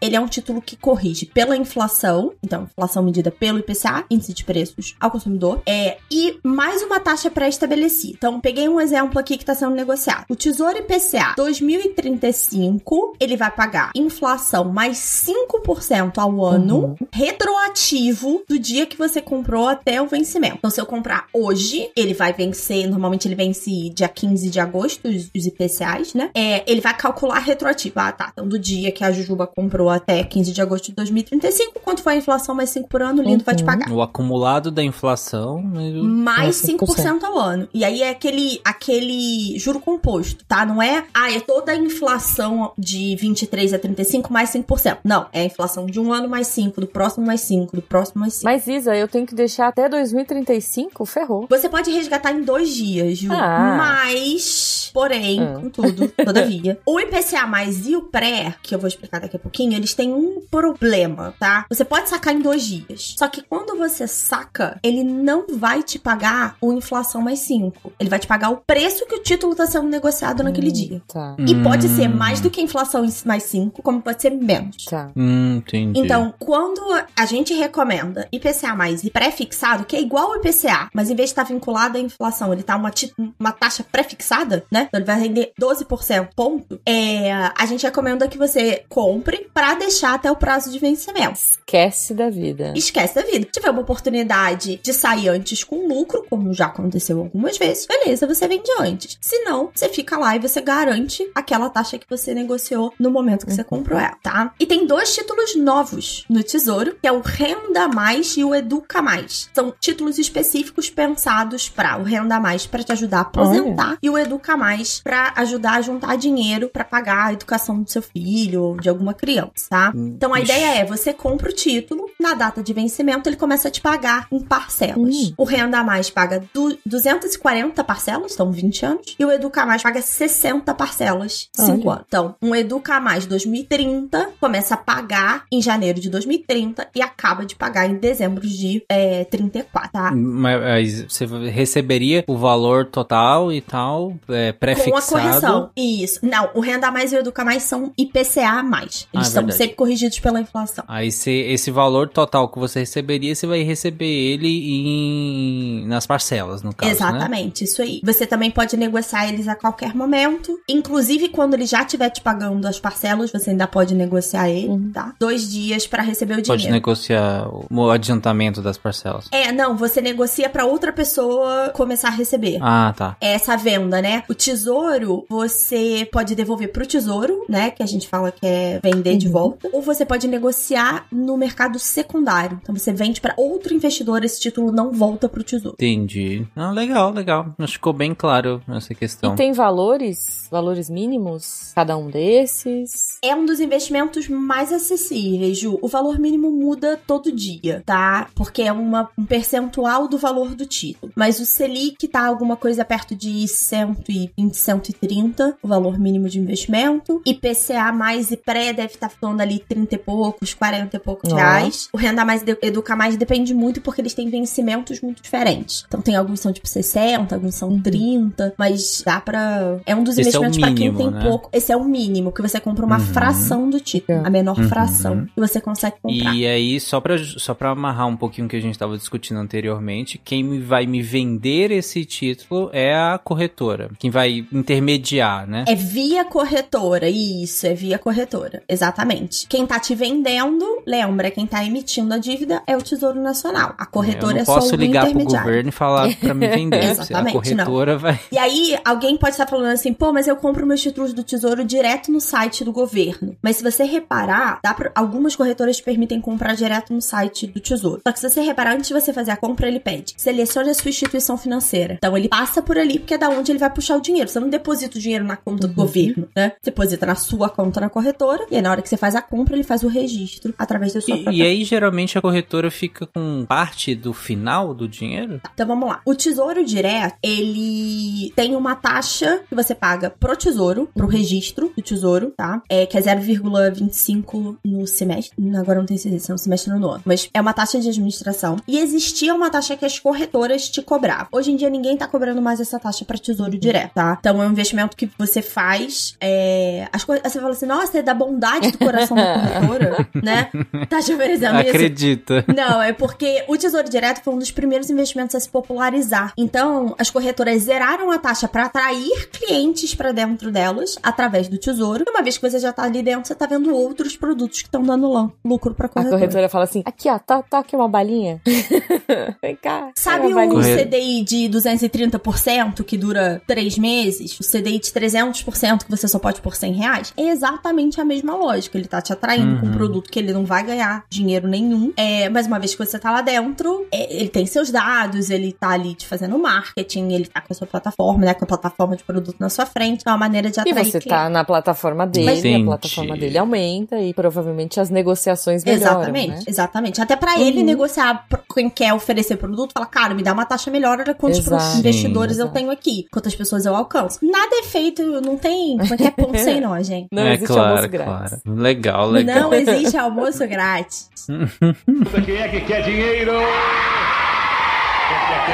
Ele é um título que corrige pela inflação, então inflação medida pelo IPCA, índice de preços ao consumidor, é e mais uma taxa pré-estabelecida. Então peguei um exemplo aqui que está sendo negociado. O Tesouro IPCA 2035, ele vai pagar inflação mais 5% ao ano, retroativo do dia que você comprou até o vencimento. Então se eu comprar hoje, ele vai vencer, normalmente ele vence dia 15 de agosto, os, os IPCAs, né? É, ele vai calcular retroativo. Ah, tá. Então do dia que a Jujuba comprou até 15 de agosto de 2035, quanto foi a inflação mais 5 por ano, o Lindo vai te Uhum. pagar. O acumulado da inflação. Mais É, 5%. 5% ao ano. E aí é aquele, aquele juro composto, tá? Não é, ah, é toda a inflação de 23 a 35 mais 5%. Não, é a inflação de um ano mais 5, do próximo mais 5, do próximo mais 5. Mas, Isa, eu tenho que deixar até 2035? Ferrou. Você pode resgatar em dois dias, Ju. Ah. Mas, porém, Ah. contudo, todavia, o IPCA mais e o pré, que eu vou explicar daqui a pouquinho, eles têm um problema, tá? Você pode sacar em dois dias. Só que quando você saca, ele não vai te pagar o inflação mais 5. Ele vai te pagar o preço que o título tá sendo negociado naquele Hum, dia. Tá, E pode Hum. ser mais do que a inflação mais 5, como pode ser menos. tá. Hum, entendi. Então, quando a gente recomenda IPCA mais e pré-fixado, que é igual ao IPCA, mas em vez de estar vinculado à inflação, ele tá uma, uma taxa pré-fixada, né? Então ele vai render 12%, ponto. É, a gente recomenda que você compre pra deixar até o prazo de vencimento. Esquece da vida. Esquece da vida. Se tiver uma oportunidade de sair antes com lucro, como já aconteceu algumas vezes, beleza, você vende antes. Se não, você fica lá e você garante aquela taxa que você negociou no momento que você comprou ela, tá? E tem dois títulos novos no Tesouro, que é o Renda Mais e o Educa Mais. São títulos específicos pensados para o Renda Mais para te ajudar a aposentar e o Educa Mais para ajudar a juntar dinheiro para pagar a educação do seu filho ou de alguma criança, tá? Então a Ixi. ideia é você compra o título, na data de vencimento ele começa a te pagar em parcelas. Hum. O Renda Mais paga du 240 parcelas, são 20 anos, e o Educa Mais paga 60 parcelas, 5 Olha. anos. Então, um Educa Mais 2030 começa a pagar em janeiro de 2030 e acaba de pagar em dezembro de é, 34, tá? Mas você receberia o valor total e tal, é, Com a correção. Isso. Não, o Renda Mais e o Educa Mais são IPCA+. Eles Ah, são verdade. sempre corrigidos pela inflação. Aí cê, esse valor total que você receberia, você vai receber ele em, nas parcelas, no caso, né? Exatamente, isso aí. Você também pode negociar eles a qualquer momento. Inclusive, quando ele já estiver te pagando as parcelas, você ainda pode negociar ele, Uhum. tá? Dois dias pra receber o Pode dinheiro. negociar o, adiantamento das parcelas. É, não, você negocia pra outra pessoa começar a receber. Ah, tá. É Essa venda, né? O tesouro, você pode devolver pro tesouro, né? Que a gente fala que é vender de Uhum. volta. Ou você pode negociar no mercado secundário. Então você vende para outro investidor, esse título não volta pro tesouro. Entendi. Ah, legal, legal. Acho que ficou bem claro essa questão. E tem valores, valores mínimos, cada um desses? É um dos investimentos mais acessíveis, Ju. O valor mínimo muda todo dia, tá? Porque é uma, um percentual do valor do título. Mas o Selic tá alguma coisa perto de 120, 130, o valor mínimo de investimento. IPCA mais e pré deve estar tá falando ali 30 e poucos, 40 e poucos Nossa. reais. O Renda Mais e Educa Mais depende muito porque eles têm vencimentos muito diferentes. Então tem alguns que são tipo 60, alguns são 30, mas dá pra. É um dos Esse é investimentos pra quem tem né? pouco. Esse é o mínimo, que você compra uma Uhum. fração do título. A menor Uhum. fração que você consegue comprar. E aí, só pra, só pra amarrar um pouquinho o que a gente tava discutindo anteriormente, quem vai me vender esse título é a corretora. Quem vai intermediar, né? É via corretora, isso, é via corretora, exatamente. Quem tá te vendendo, lembra, quem tá emitindo a dívida é o Tesouro Nacional. A corretora Eu é não só posso o ligar pro intermediário. governo e falar pra me vender. Exatamente, a corretora vai. E aí, alguém pode estar falando assim, pô, mas eu compro meus títulos do Tesouro direto no site do governo. Mas se você reparar, dá pra, algumas corretoras te permitem comprar direto no site do Tesouro. Só que se você reparar, antes de você fazer a compra, ele pede, selecione a sua instituição financeira. Então ele passa por ali, porque é da onde ele vai puxar o dinheiro. Você não deposita o dinheiro na conta do governo, né? Deposita na sua conta na corretora, e aí na hora que você faz a compra, ele faz o registro através da sua E, e aí, geralmente, a corretora fica com parte do final do dinheiro? Então vamos lá. O Tesouro Direto, ele tem uma taxa que você paga pro Tesouro, pro registro do Tesouro, tá? É que é 0,25 no semestre. Agora não tenho certeza se é no semestre ou no ano. Mas é uma taxa de administração. E existia uma taxa que as corretoras te cobravam. Hoje em dia ninguém tá cobrando mais essa taxa pra Tesouro Direto, tá? Então é um investimento que você faz. É... As coisas. Você fala assim, nossa, é da bondade do coração da corretora, né? Tá te oferecendo isso. Acredita. Não, é porque o Tesouro Direto foi um dos primeiros investimentos a se popularizar. Então, as corretoras zeraram a taxa para atrair clientes para dentro delas através do Tesouro. E uma vez que você já tá ali dentro, você tá vendo outros produtos que estão dando lucro para A corretora. corretora fala assim: aqui ó, tá, tá aqui uma balinha. Vem cá. Sabe o. Corre- CDI de 230% que dura três meses? O CDI de 300% que você só pode por 100 reais? É exatamente a mesma lógica. Ele tá te atraindo com um Uhum. produto que ele não vai ganhar dinheiro nenhum. É, mas uma vez que você tá lá dentro, é, ele tem seus dados, ele tá ali te fazendo marketing, ele tá com a sua plataforma, né? Com a plataforma de produto na sua frente. É uma maneira de E atrair você cliente. tá na plataforma dele, Entendi. a plataforma dele aumenta e provavelmente as negociações melhoram, Exatamente, né? exatamente. Até pra ele Uhum. negociar pro- quem quer oferecer produto, fala, cara, me dá uma taxa melhor, olha quantos Exato. investidores Sim, eu tenho aqui, quantas pessoas eu alcanço. Nada é feito, não tem, como é que é ponto sem nó, gente. Não é existe claro, almoço grátis. claro. Legal, legal. Não existe almoço grátis. Quem é que quer dinheiro?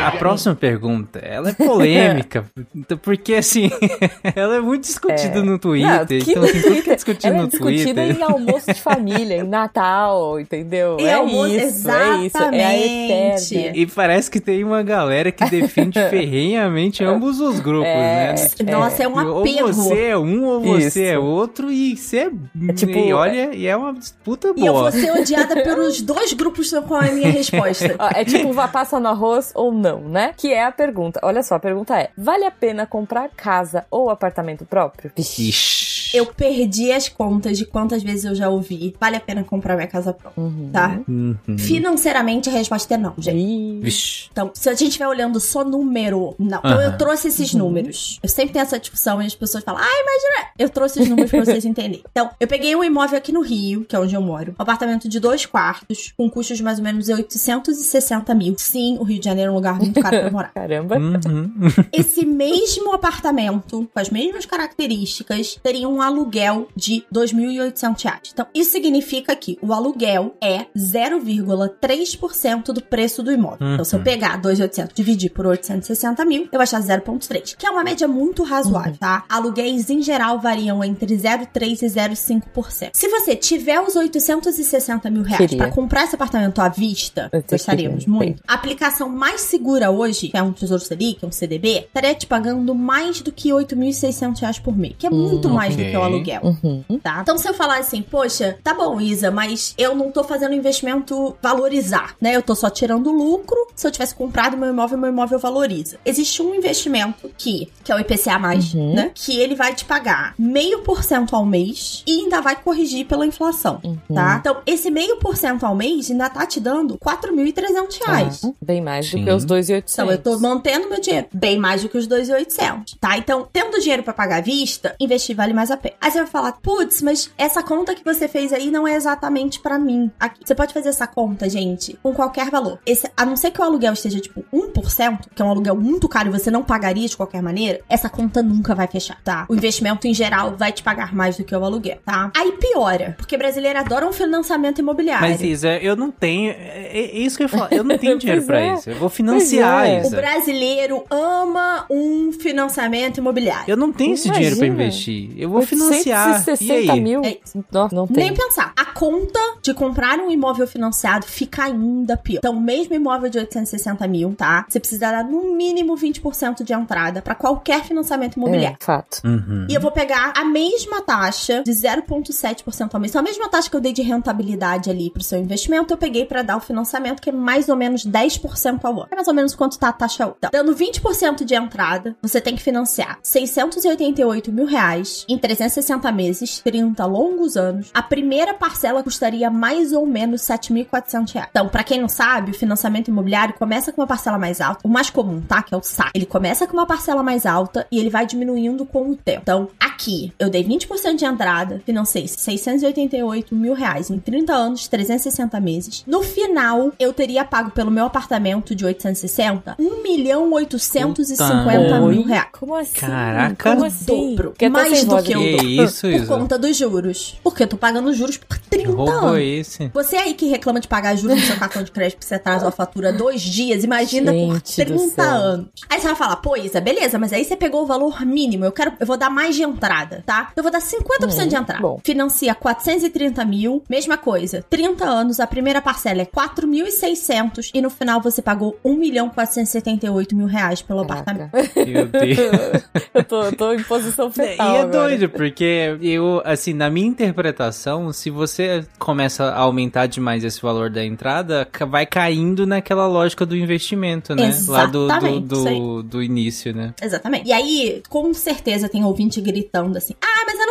A próxima pergunta, ela é polêmica, porque assim, ela é muito discutida É. no Twitter, Não, que então assim, tudo que é Twitter? discutido Ela é no discutida Twitter... em almoço de família, em Natal, entendeu? Em é almoço- isso, é isso. É a exatamente. eterna. E parece que tem uma galera que defende ferrenhamente ambos os grupos, É. né? Nossa, é um Ou apego. você é um ou você Isso. é outro e você é, tipo, e olha, e é uma disputa E eu boa. vou ser odiada pelos dois grupos com a minha resposta. Ó, é tipo, vá passa no arroz ou não, né? Que é a pergunta. Olha só, a pergunta é: vale a pena comprar casa ou apartamento próprio? Ixi. Eu perdi as contas de quantas vezes eu já ouvi. Vale a pena comprar minha casa própria, Uhum. tá? Uhum. Financeiramente, a resposta é não, gente. Vixe. Então, se a gente estiver olhando só número, não. Então, eu trouxe esses números. Eu sempre tenho essa discussão e as pessoas falam, ah, imagina. Eu trouxe os números pra vocês entenderem. Então, eu peguei um imóvel aqui no Rio, que é onde eu moro. Um apartamento de dois quartos, com custos de mais ou menos 860 mil. Sim, o Rio de Janeiro é um lugar muito caro pra morar. Caramba. Uhum. Esse mesmo apartamento, com as mesmas características, teria um aluguel de 2.800 reais. Então, isso significa que o aluguel é 0,3% do preço do imóvel. Então, se eu Uhum. pegar 2.800 e dividir por 860 mil, eu vou achar 0,3, que é uma média muito razoável, tá? Aluguéis, em geral, variam entre 0,3% e 0,5%. Se você tiver os 860 mil reais para comprar esse apartamento à vista, gostaríamos queria. muito. A aplicação mais segura hoje, que é um Tesouro Selic, um CDB, estaria te pagando mais do que 8.600 reais por mês, que é muito Hum, mais do ok. Que é o aluguel. Uhum. Tá? Então, se eu falar assim, poxa, tá bom, Isa, mas eu não tô fazendo investimento valorizar, né? Eu tô só tirando lucro. Se eu tivesse comprado meu imóvel, meu imóvel valoriza. Existe um investimento que, que é o IPCA, Uhum. né? Que ele vai te pagar meio por cento ao mês e ainda vai corrigir pela inflação, Uhum. tá? Então, esse meio por cento ao mês ainda tá te dando 4.300 reais. Tá. Bem mais Sim. do que os 2.800. Então, eu tô mantendo meu dinheiro bem mais do que os 2.800, tá? Então, tendo dinheiro pra pagar à vista, investir vale mais a pena. Aí você vai falar, putz, mas essa conta que você fez aí não é exatamente pra mim. Aqui. Você pode fazer essa conta, gente, com qualquer valor. Esse, a não ser que o aluguel esteja tipo 1%, que é um aluguel muito caro e você não pagaria de qualquer maneira, essa conta nunca vai fechar, tá? O investimento em geral vai te pagar mais do que o aluguel, tá? Aí piora, porque brasileiro adora um financiamento imobiliário. Mas, Isa, eu não tenho. É, é isso que eu falo. Eu não tenho dinheiro pra é. isso. Eu vou financiar, é. O Isa. brasileiro ama um financiamento imobiliário. Eu não tenho esse dinheiro pra Imagina. investir. Eu vou financiar. E 860 aí? mil? É. Não, não tem. Nem pensar. A conta de comprar um imóvel financiado fica ainda pior. Então, mesmo imóvel de 860 mil, tá? Você precisa dar no mínimo 20% de entrada pra qualquer financiamento imobiliário. É, fato. Uhum. E eu vou pegar a mesma taxa de 0,7% ao mês. Então, a mesma taxa que eu dei de rentabilidade ali pro seu investimento, eu peguei pra dar o financiamento, que é mais ou menos 10% ao ano. É mais ou menos quanto tá a taxa hoje. Então, dando 20% de entrada, você tem que financiar 688 mil reais em 360 meses, 30 longos anos. A primeira parcela custaria mais ou menos 7.400 reais. Então, pra quem não sabe, o financiamento imobiliário começa com uma parcela mais alta. O mais comum, tá? Que é o SAC. Ele começa com uma parcela mais alta e ele vai diminuindo com o tempo. Então, aqui, eu dei 20% de entrada, financei 688 mil reais em 30 anos, 360 meses. No final, eu teria pago pelo meu apartamento de 860, 1 milhão 850 Oi? mil reais. Como assim? Caraca. Como assim? Dobro. Mais do que eu Que isso, Por Isa? conta dos juros. Porque eu tô pagando juros por 30 Roubo anos. esse. Você aí que reclama de pagar juros no seu cartão de crédito porque você atrasou a fatura dois dias, imagina por Gente do 30 céu. anos. Aí você vai falar, pô, Isa, beleza, mas aí você pegou o valor mínimo. Eu quero, eu vou dar mais de entrada, tá? Eu vou dar 50% de entrada. bom. Financia 430 mil, mesma coisa. 30 anos, a primeira parcela é 4.600 e no final você pagou 1 milhão 478 mil reais pelo Caraca. apartamento. Meu Deus. eu, tô, eu tô em posição E fetal. é agora. doido, porque eu, assim, na minha interpretação, se você começa a aumentar demais esse valor da entrada, vai caindo naquela lógica do investimento, né? Lá do, do, Exatamente, do, do início, né? Exatamente. E aí, com certeza, tem ouvinte gritando assim: ah, mas eu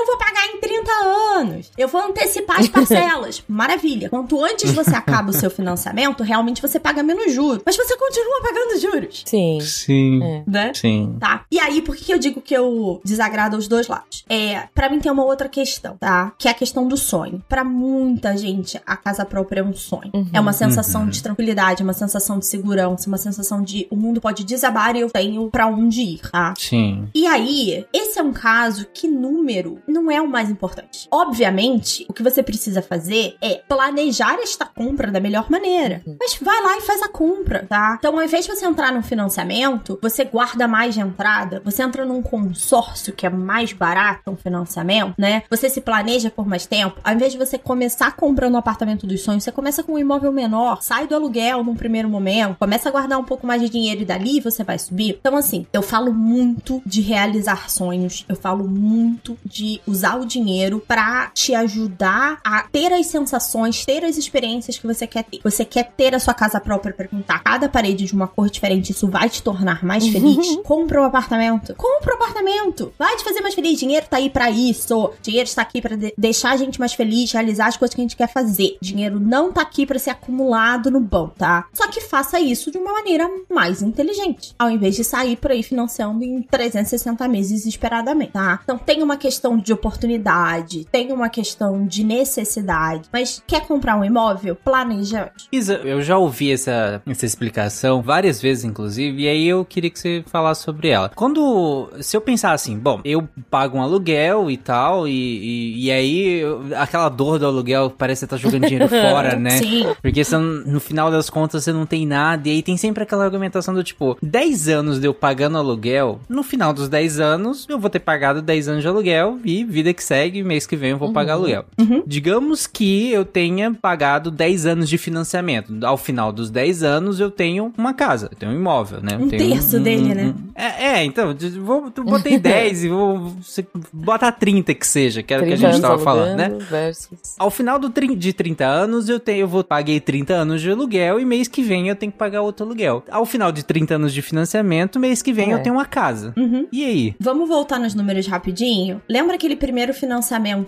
30 anos. Eu vou antecipar as parcelas. Maravilha. Quanto antes você acaba o seu financiamento, realmente você paga menos juros. Mas você continua pagando juros. Sim. Sim. É. Né? Sim. Tá? E aí, por que eu digo que eu desagrado os dois lados? É, para mim tem uma outra questão, tá? Que é a questão do sonho. Pra muita gente, a casa própria é um sonho. Uhum. É uma sensação Uhum. de tranquilidade, uma sensação de segurança, uma sensação de o mundo pode desabar e eu tenho pra onde ir, tá? Sim. E aí, esse é um caso que número não é o mais importante. Obviamente, o que você precisa fazer é planejar esta compra da melhor maneira. Mas vai lá e faz a compra, tá? Então, ao invés de você entrar num financiamento, você guarda mais de entrada, você entra num consórcio que é mais barato um financiamento, né? Você se planeja por mais tempo. Ao invés de você começar comprando o apartamento dos sonhos, você começa com um imóvel menor, sai do aluguel num primeiro momento, começa a guardar um pouco mais de dinheiro e dali você vai subir. Então, assim, eu falo muito de realizar sonhos, eu falo muito de usar o dinheiro pra te ajudar a ter as sensações, ter as experiências que você quer ter. Você quer ter a sua casa própria pra pintar cada parede de uma cor diferente, isso vai te tornar mais feliz? Compra um apartamento. Compra um apartamento. Vai te fazer mais feliz. Dinheiro tá aí pra isso. Dinheiro está aqui pra de- deixar a gente mais feliz, realizar as coisas que a gente quer fazer. Dinheiro não tá aqui pra ser acumulado no banco, tá? Só que faça isso de uma maneira mais inteligente, ao invés de sair por aí financiando em 360 meses desesperadamente, tá? Então tem uma questão de oportunidade, tem uma questão de necessidade, mas quer comprar um imóvel? Planeja. Isa, eu já ouvi essa, essa explicação várias vezes, inclusive, e aí eu queria que você falasse sobre ela. Quando, se eu pensar assim, bom, eu pago um aluguel e tal, e, e, e aí eu- aquela dor do aluguel parece que você tá jogando dinheiro fora, né? Sim. Porque você no final das contas você não tem nada, e aí tem sempre aquela argumentação do tipo, 10 anos de eu pagando aluguel, no final dos 10 anos eu vou ter pagado 10 anos de aluguel e vida que segue, mês que vem eu vou pagar aluguel. Uhum. Digamos que eu tenha pagado 10 anos de financiamento. Ao final dos 10 anos eu tenho uma casa, eu tenho um imóvel, né? Eu Um terço dele, né? É, é, então, vou, botei 10 e vou você bota 30 que seja, que era o que a 30 gente tava falando, né? Versus... Ao final do de 30 anos, eu tenho, eu vou paguei 30 anos de aluguel e mês que vem eu tenho que pagar outro aluguel. Ao final de 30 anos de financiamento, mês que vem É. eu tenho uma casa. Uhum. E aí? Vamos voltar nos números rapidinho? Lembra aquele primeiro financiamento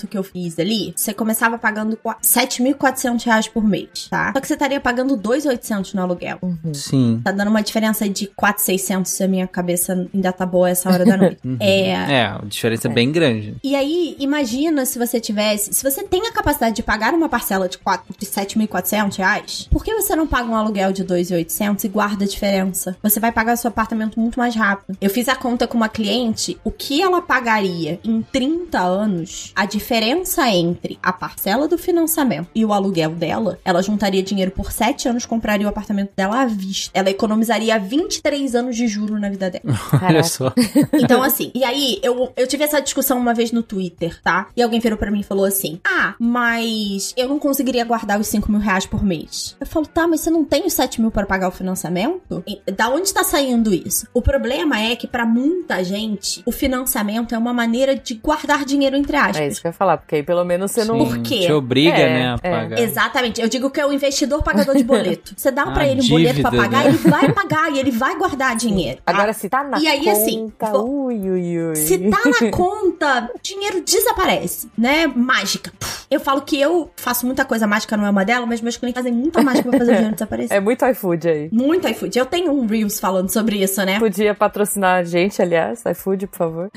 que eu fiz ali? Você começava pagando qua- 7.400 reais por mês, tá? Só que você estaria pagando 2.800 no aluguel. Sim. Tá dando uma diferença de 4,600 se a minha cabeça ainda tá boa essa hora da noite. é... É, a diferença é bem grande. E aí, imagina se você tivesse... Se você tem a capacidade de pagar uma parcela de, quatro- de 7.400 reais, por que você não paga um aluguel de 2.800 e guarda a diferença? Você vai pagar seu apartamento muito mais rápido. Eu fiz a conta com uma cliente, o que ela pagaria em 30 anos, a diferença entre a parcela do financiamento e o aluguel dela, ela juntaria dinheiro por 7 anos, compraria o apartamento dela à vista. Ela economizaria 23 anos de juro na vida dela. Olha só. Então, assim, e aí eu, eu tive essa discussão uma vez no Twitter, tá? E alguém virou pra mim e falou assim: Ah, mas eu não conseguiria guardar os 5 mil reais por mês. Eu falo, tá, mas você não tem os 7 mil para pagar o financiamento? E da onde tá saindo isso? O problema é que pra muita gente, o financiamento é uma maneira de guardar dinheiro entre aspas. É isso que eu ia falar, porque aí pelo menos você não. Sim, Por quê? Te obriga, É, né, a é. pagar. Exatamente. Eu digo que é o investidor pagador de boleto. Você dá pra A ele um boleto pra dívida, pagar, né? ele vai pagar e ele vai guardar dinheiro. tá? Agora, se tá na E aí, conta, assim, ui, ui, ui. Se tá na conta, dinheiro desaparece, né? Mágica. Eu falo que eu faço muita coisa mágica, não é uma delas, mas meus clientes fazem muita mágica pra fazer o dinheiro desaparecer. É muito iFood aí. Muito iFood. Eu tenho um Reels falando sobre isso, né? Podia patrocinar a gente, aliás, iFood, por favor.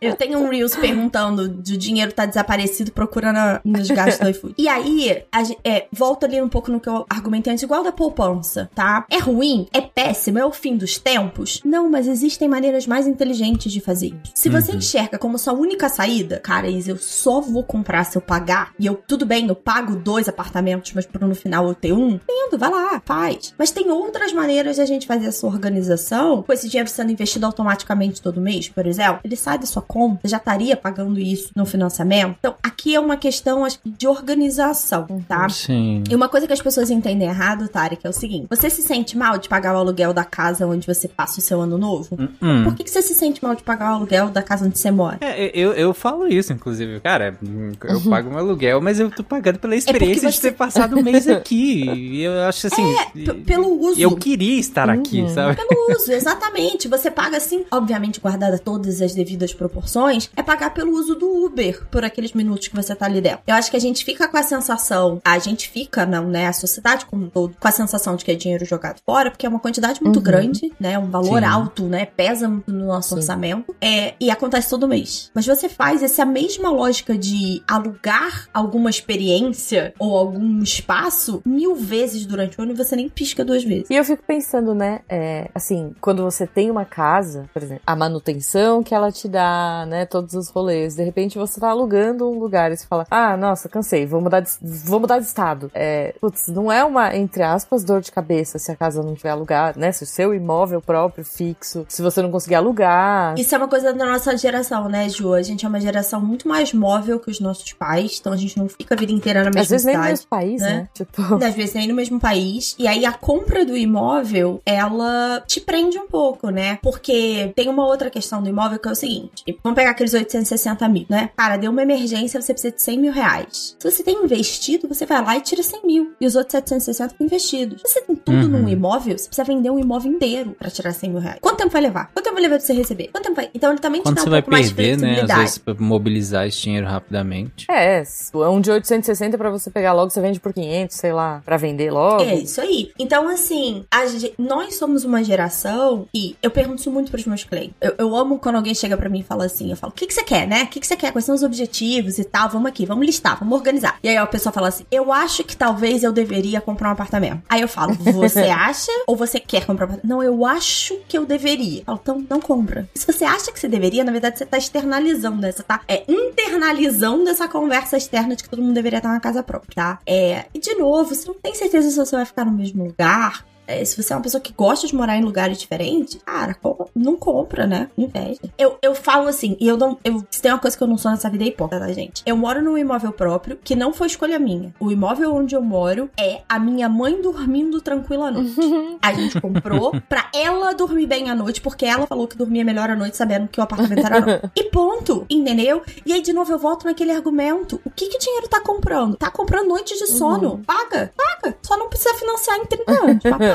Eu tenho um Reels perguntando de o dinheiro tá desaparecido, procurando a- nos gastos do iFood. E aí, a é, volta ali um pouco no que eu argumentei antes, igual da poupança, tá? É ruim? É péssimo? É o fim dos tempos? Não, mas existem maneiras mais inteligentes de fazer isso. Se você enxerga como sua única saída, cara, Isa, eu só vou comprar se eu pagar, e eu, tudo bem, eu pago dois apartamentos, mas pro no final eu ter um, lindo, vai lá, faz. Mas tem outras maneiras de a gente fazer essa organização, com esse dinheiro sendo investido automaticamente todo mês, por exemplo, ele sai da sua conta, já estaria pagando isso no financiamento. Então, aqui é uma questão de organização, tá? Sim. E uma coisa que as pessoas entendem errado, Tarek, é o seguinte: você se sente mal de pagar o aluguel da casa onde você passa o seu ano novo? Hum. Por que, que você se sente mal de pagar o aluguel da casa onde você mora? É, eu, eu falo isso, inclusive. Cara, eu pago meu aluguel, mas eu tô pagando pela experiência de você- ter passado um mês aqui. E eu acho assim. P- pelo uso. Eu queria estar aqui, sabe? Pelo uso, exatamente. Você paga assim, obviamente guardada todas as devidas proporções, é pagar pelo uso do Uber por aqueles minutos que você tá ali dentro. Eu acho que a gente fica com a sensação, a gente fica, não, né, a sociedade como um todo, com a sensação de que é dinheiro jogado fora, porque é uma quantidade muito grande, né, um valor Sim. alto, né, pesa muito no nosso orçamento, é, e acontece todo mês. Mas você faz essa mesma lógica de alugar alguma experiência ou algum espaço mil vezes durante o ano e você nem pisca duas vezes. E eu fico pensando, né, é, assim, quando você tem uma casa, por exemplo, a manutenção que ela te dá, né, todos os rolês, de repente você tá alugando um lugar e você fala, ah, nossa, cansei, vou mudar de, vou mudar de estado. É, putz, não é uma, entre aspas, dor de cabeça se a casa não tiver alugada, né, se o seu imóvel próprio, fixo, se você não conseguir alugar. Isso é uma coisa da nossa geração, né, Ju? A gente é uma geração muito mais móvel que os nossos pais, então a gente não fica a vida inteira na mesma Às vezes nem no cidade. mesmo país, né? né? Tipo, Às vezes nem no mesmo país. E aí a compra do imóvel, ela te prende um pouco, né? Porque tem uma outra questão do imóvel que é o seguinte: vamos pegar aqueles 860 mil, né? Cara, deu uma emergência, você precisa de 100 mil reais. Se você tem investido, você vai lá e tira 100 mil. E os outros 760 ficam investidos. Se você tem tudo Uhum. num imóvel, você precisa vender um imóvel inteiro pra tirar 100 mil reais. Quanto tempo vai levar? Quanto tempo vai levar pra você receber? Quanto tempo vai? Então ele também te Quando dá você um vai pouco mais de perder, né? Às vezes, pra mobilizar esse dinheiro rapidamente. é, um de 860 pra você pegar logo, você vende por 500, sei lá, pra vender logo. É isso aí. Então, assim, a ge- nós somos uma geração e eu pergunto isso muito pros meus clientes. Eu, eu amo quando alguém chega pra mim e fala assim: eu falo, o que, que você quer, né? O que, que você quer? Quais são os objetivos e tal? Vamos aqui, vamos listar, vamos organizar. E aí a pessoa fala assim: eu acho que talvez eu deveria comprar um apartamento. Aí eu falo, você acha ou você quer comprar um apartamento? Não, eu acho que eu deveria. Eu falo, então não compra. Se você acha que você deveria, na verdade você tá externalizando, né? Você tá é, internalizando essa conversa externa de que todo mundo deveria estar na casa própria, tá? É, e de novo, você não tem certeza se você vai ficar no mesmo lugar É, se você é uma pessoa que gosta de morar em lugares diferentes, cara, não compra, né? Investe. Eu, eu falo assim, e eu não. Eu, se tem uma coisa que eu não sou nessa vida é hipócrita, tá, gente? Eu moro num imóvel próprio que não foi escolha minha. O imóvel onde eu moro é a minha mãe dormindo tranquila à noite. A gente comprou pra ela dormir bem à noite, porque ela falou que dormia melhor à noite sabendo que o apartamento era novo. E ponto, entendeu? E aí, de novo, eu volto naquele argumento. O que que o dinheiro tá comprando? Tá comprando noites de sono. Paga, paga. Só não precisa financiar em 30 anos. mas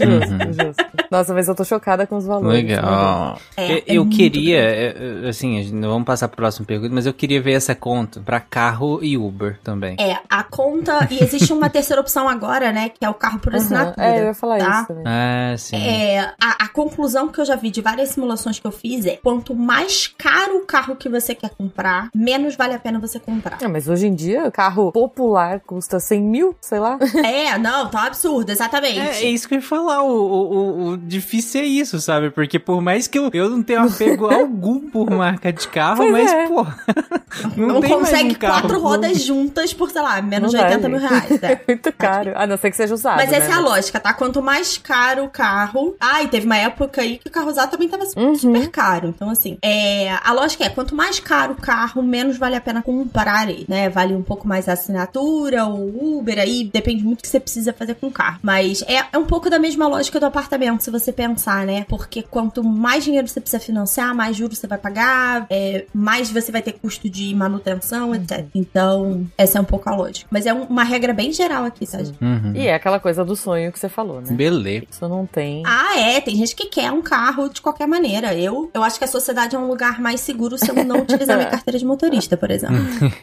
Justo, justo. Nossa, mas eu tô chocada com os valores. meu Legal. É, eu é eu queria, é, é, assim, a gente não vamos passar pro próximo pergunta, mas eu queria ver essa conta pra carro e Uber também. É, a conta. E existe uma terceira opção agora, né? Que é o carro por. Aham. assinatura. É, eu ia falar tá? isso também. Ah, sim. É, a, a conclusão que eu já vi de várias simulações que eu fiz é: quanto mais caro o carro que você quer comprar, menos vale a pena você comprar. Ah, mas hoje em dia, carro popular custa 100 mil, sei lá. é, não, tá um absurdo, exatamente. É, é isso que eu ia falar, o, o, o- difícil é isso, sabe? Porque por mais que eu, eu não tenha apego algum por marca de carro, Pois mas, é. pô, não, não tem mais consegue um carro. quatro rodas juntas por, sei lá, menos Não de dá, 80 mil gente. reais. né? Muito caro. A não ser que seja usado. Mas essa né? é a lógica, tá? Quanto mais caro o carro. Ah, e teve uma época aí que o carro usado também tava Uhum. super caro. Então, assim, é... a lógica é: quanto mais caro o carro, menos vale a pena comprar ele, né? Vale um pouco mais a assinatura, o Uber, aí depende muito do que você precisa fazer com o carro. Mas é, é um pouco da mesma lógica do apartamento, se você pensar, né? Porque quanto mais dinheiro você precisa financiar, mais juros você vai pagar, é, mais você vai ter custo de manutenção, etc. Então, essa é um pouco a lógica. Mas é um- uma regra bem geral aqui, gente? Uhum. E é aquela coisa do sonho que você falou, né? Beleza. Isso não tem. Ah, é. Tem gente que quer um carro de qualquer maneira. Eu, eu acho que a sociedade é um lugar mais seguro se eu não utilizar minha carteira de motorista, por exemplo.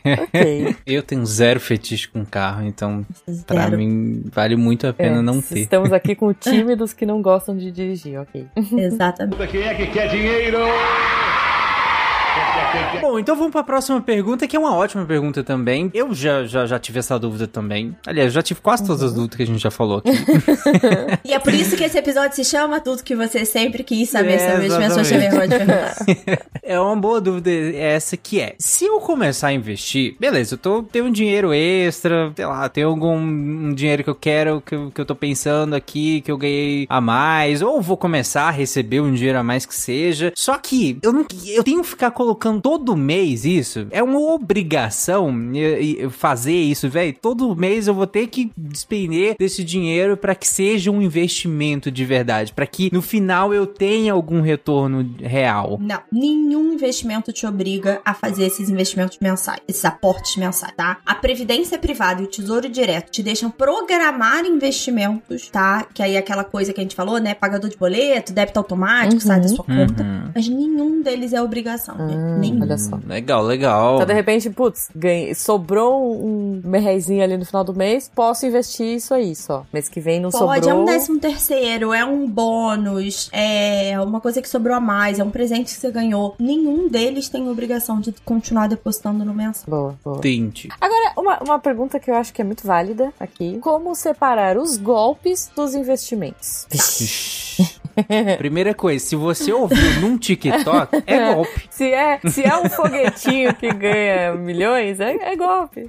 Ok. Eu tenho zero fetiche com carro, então pra Zero. mim vale muito a pena É, não ter. Estamos aqui com o time dos que não gostam de dirigir, ok. Exatamente. Quem é que quer dinheiro? Bom, então vamos pra próxima pergunta, que é uma ótima pergunta também. Eu já, já, já tive essa dúvida também. Aliás, já tive quase todas as dúvidas que a gente já falou aqui. E é por isso que esse episódio se chama Tudo que você sempre quis saber É, sobre as pessoas. É uma boa dúvida essa que é, se eu começar a investir, beleza, eu tô, tenho um dinheiro extra, sei lá, tenho algum um dinheiro que eu quero, que eu, que eu tô pensando aqui, que eu ganhei a mais, ou vou começar a receber um dinheiro a mais que seja, só que eu não, eu tenho que ficar colocando todo mês isso, é uma obrigação fazer isso, velho, todo mês eu vou ter que despender desse dinheiro pra que seja um investimento de verdade, pra que no final eu tenha algum retorno real. Não, nenhum investimento te obriga a fazer esses investimentos mensais, esses aportes mensais, tá? A Previdência Privada e o Tesouro Direto te deixam programar investimentos, tá? Que aí é aquela coisa que a gente falou, né? Pagador de boleto, débito automático, sai da sua conta. Uhum. Mas nenhum deles é obrigação, né? Ah, Nenhum. olha só. Legal, legal. Então, de repente, putz, ganhei, sobrou um merrezinho ali no final do mês, posso investir isso aí só. Mês que vem não Pode, sobrou. é um décimo terceiro, é um bônus, é uma coisa que sobrou a mais, é um presente que você ganhou. Nenhum deles tem obrigação de continuar depositando no mensal. Boa, boa. Tente. Agora, uma, uma pergunta que eu acho que é muito válida aqui. Como separar os golpes dos investimentos? Primeira coisa, se você ouviu num TikTok, é golpe. Se é, se é um foguetinho que ganha milhões, é, é golpe.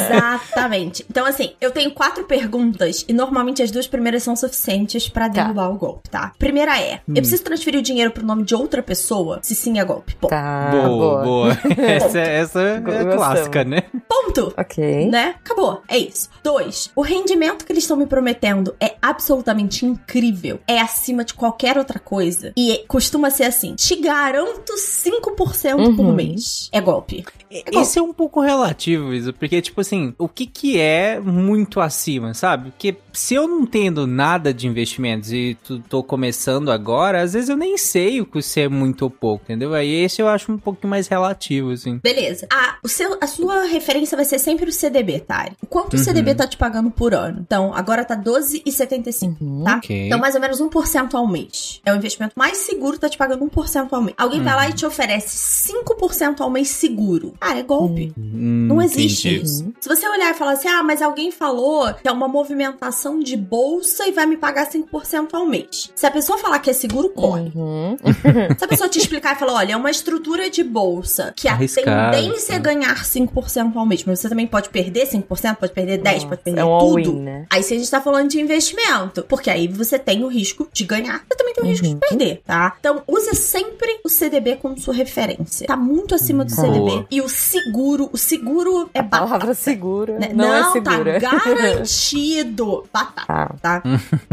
Exatamente. Então, assim, eu tenho quatro perguntas e normalmente as duas primeiras são suficientes pra Tá. derrubar o golpe, tá? Primeira é: eu preciso transferir o dinheiro pro nome de outra pessoa? Se sim, é golpe. Ponto. Tá, boa, boa. essa, essa é Gostamos. clássica, né? Ponto. Ok. Né? Acabou. É isso. Dois, o rendimento que eles estão me prometendo é absolutamente incrível. É acima de qualquer outra coisa. E costuma ser assim: te garanto 5% por Uhum. mês. É golpe. Golpe. Isso é um pouco relativo, isso, porque, tipo assim, o que que é muito acima, sabe? Porque se eu não tendo nada de investimentos e tu- tô começando agora, às vezes eu nem sei o que se é muito ou pouco, entendeu? Aí esse eu acho um pouco mais relativo, assim. Beleza. A, o seu, a sua referência vai ser sempre o CDB, Tari. O quanto o CDB tá te pagando por ano? Então, agora tá 12,75, Uhum. tá? Ok. Então, mais ou menos 1% 1% ao mês. É o investimento mais seguro, tá te pagando 1% ao mês. Alguém vai lá e te oferece 5% ao mês seguro. Cara, é golpe. Hum, Não existe entendi. isso. Se você olhar e falar assim, ah, mas alguém falou que é uma movimentação de bolsa e vai me pagar 5% ao mês. Se a pessoa falar que é seguro, corre. Uhum. Se a pessoa te explicar e falar, olha, é uma estrutura de bolsa que a Arriscado, tendência é ganhar 5% ao mês, mas você também pode perder 5%, pode perder 10%, pode perder é um tudo. né? Aí se a gente tá falando de investimento, porque aí você tem o risco de ganhar, você também tem o risco Uhum. de perder, tá? Então use sempre o CDB como sua referência. Tá muito acima do Boa. CDB. E o seguro, o seguro é batata. Palavra segura. né? Não, é segura. tá garantido. Batata Tá.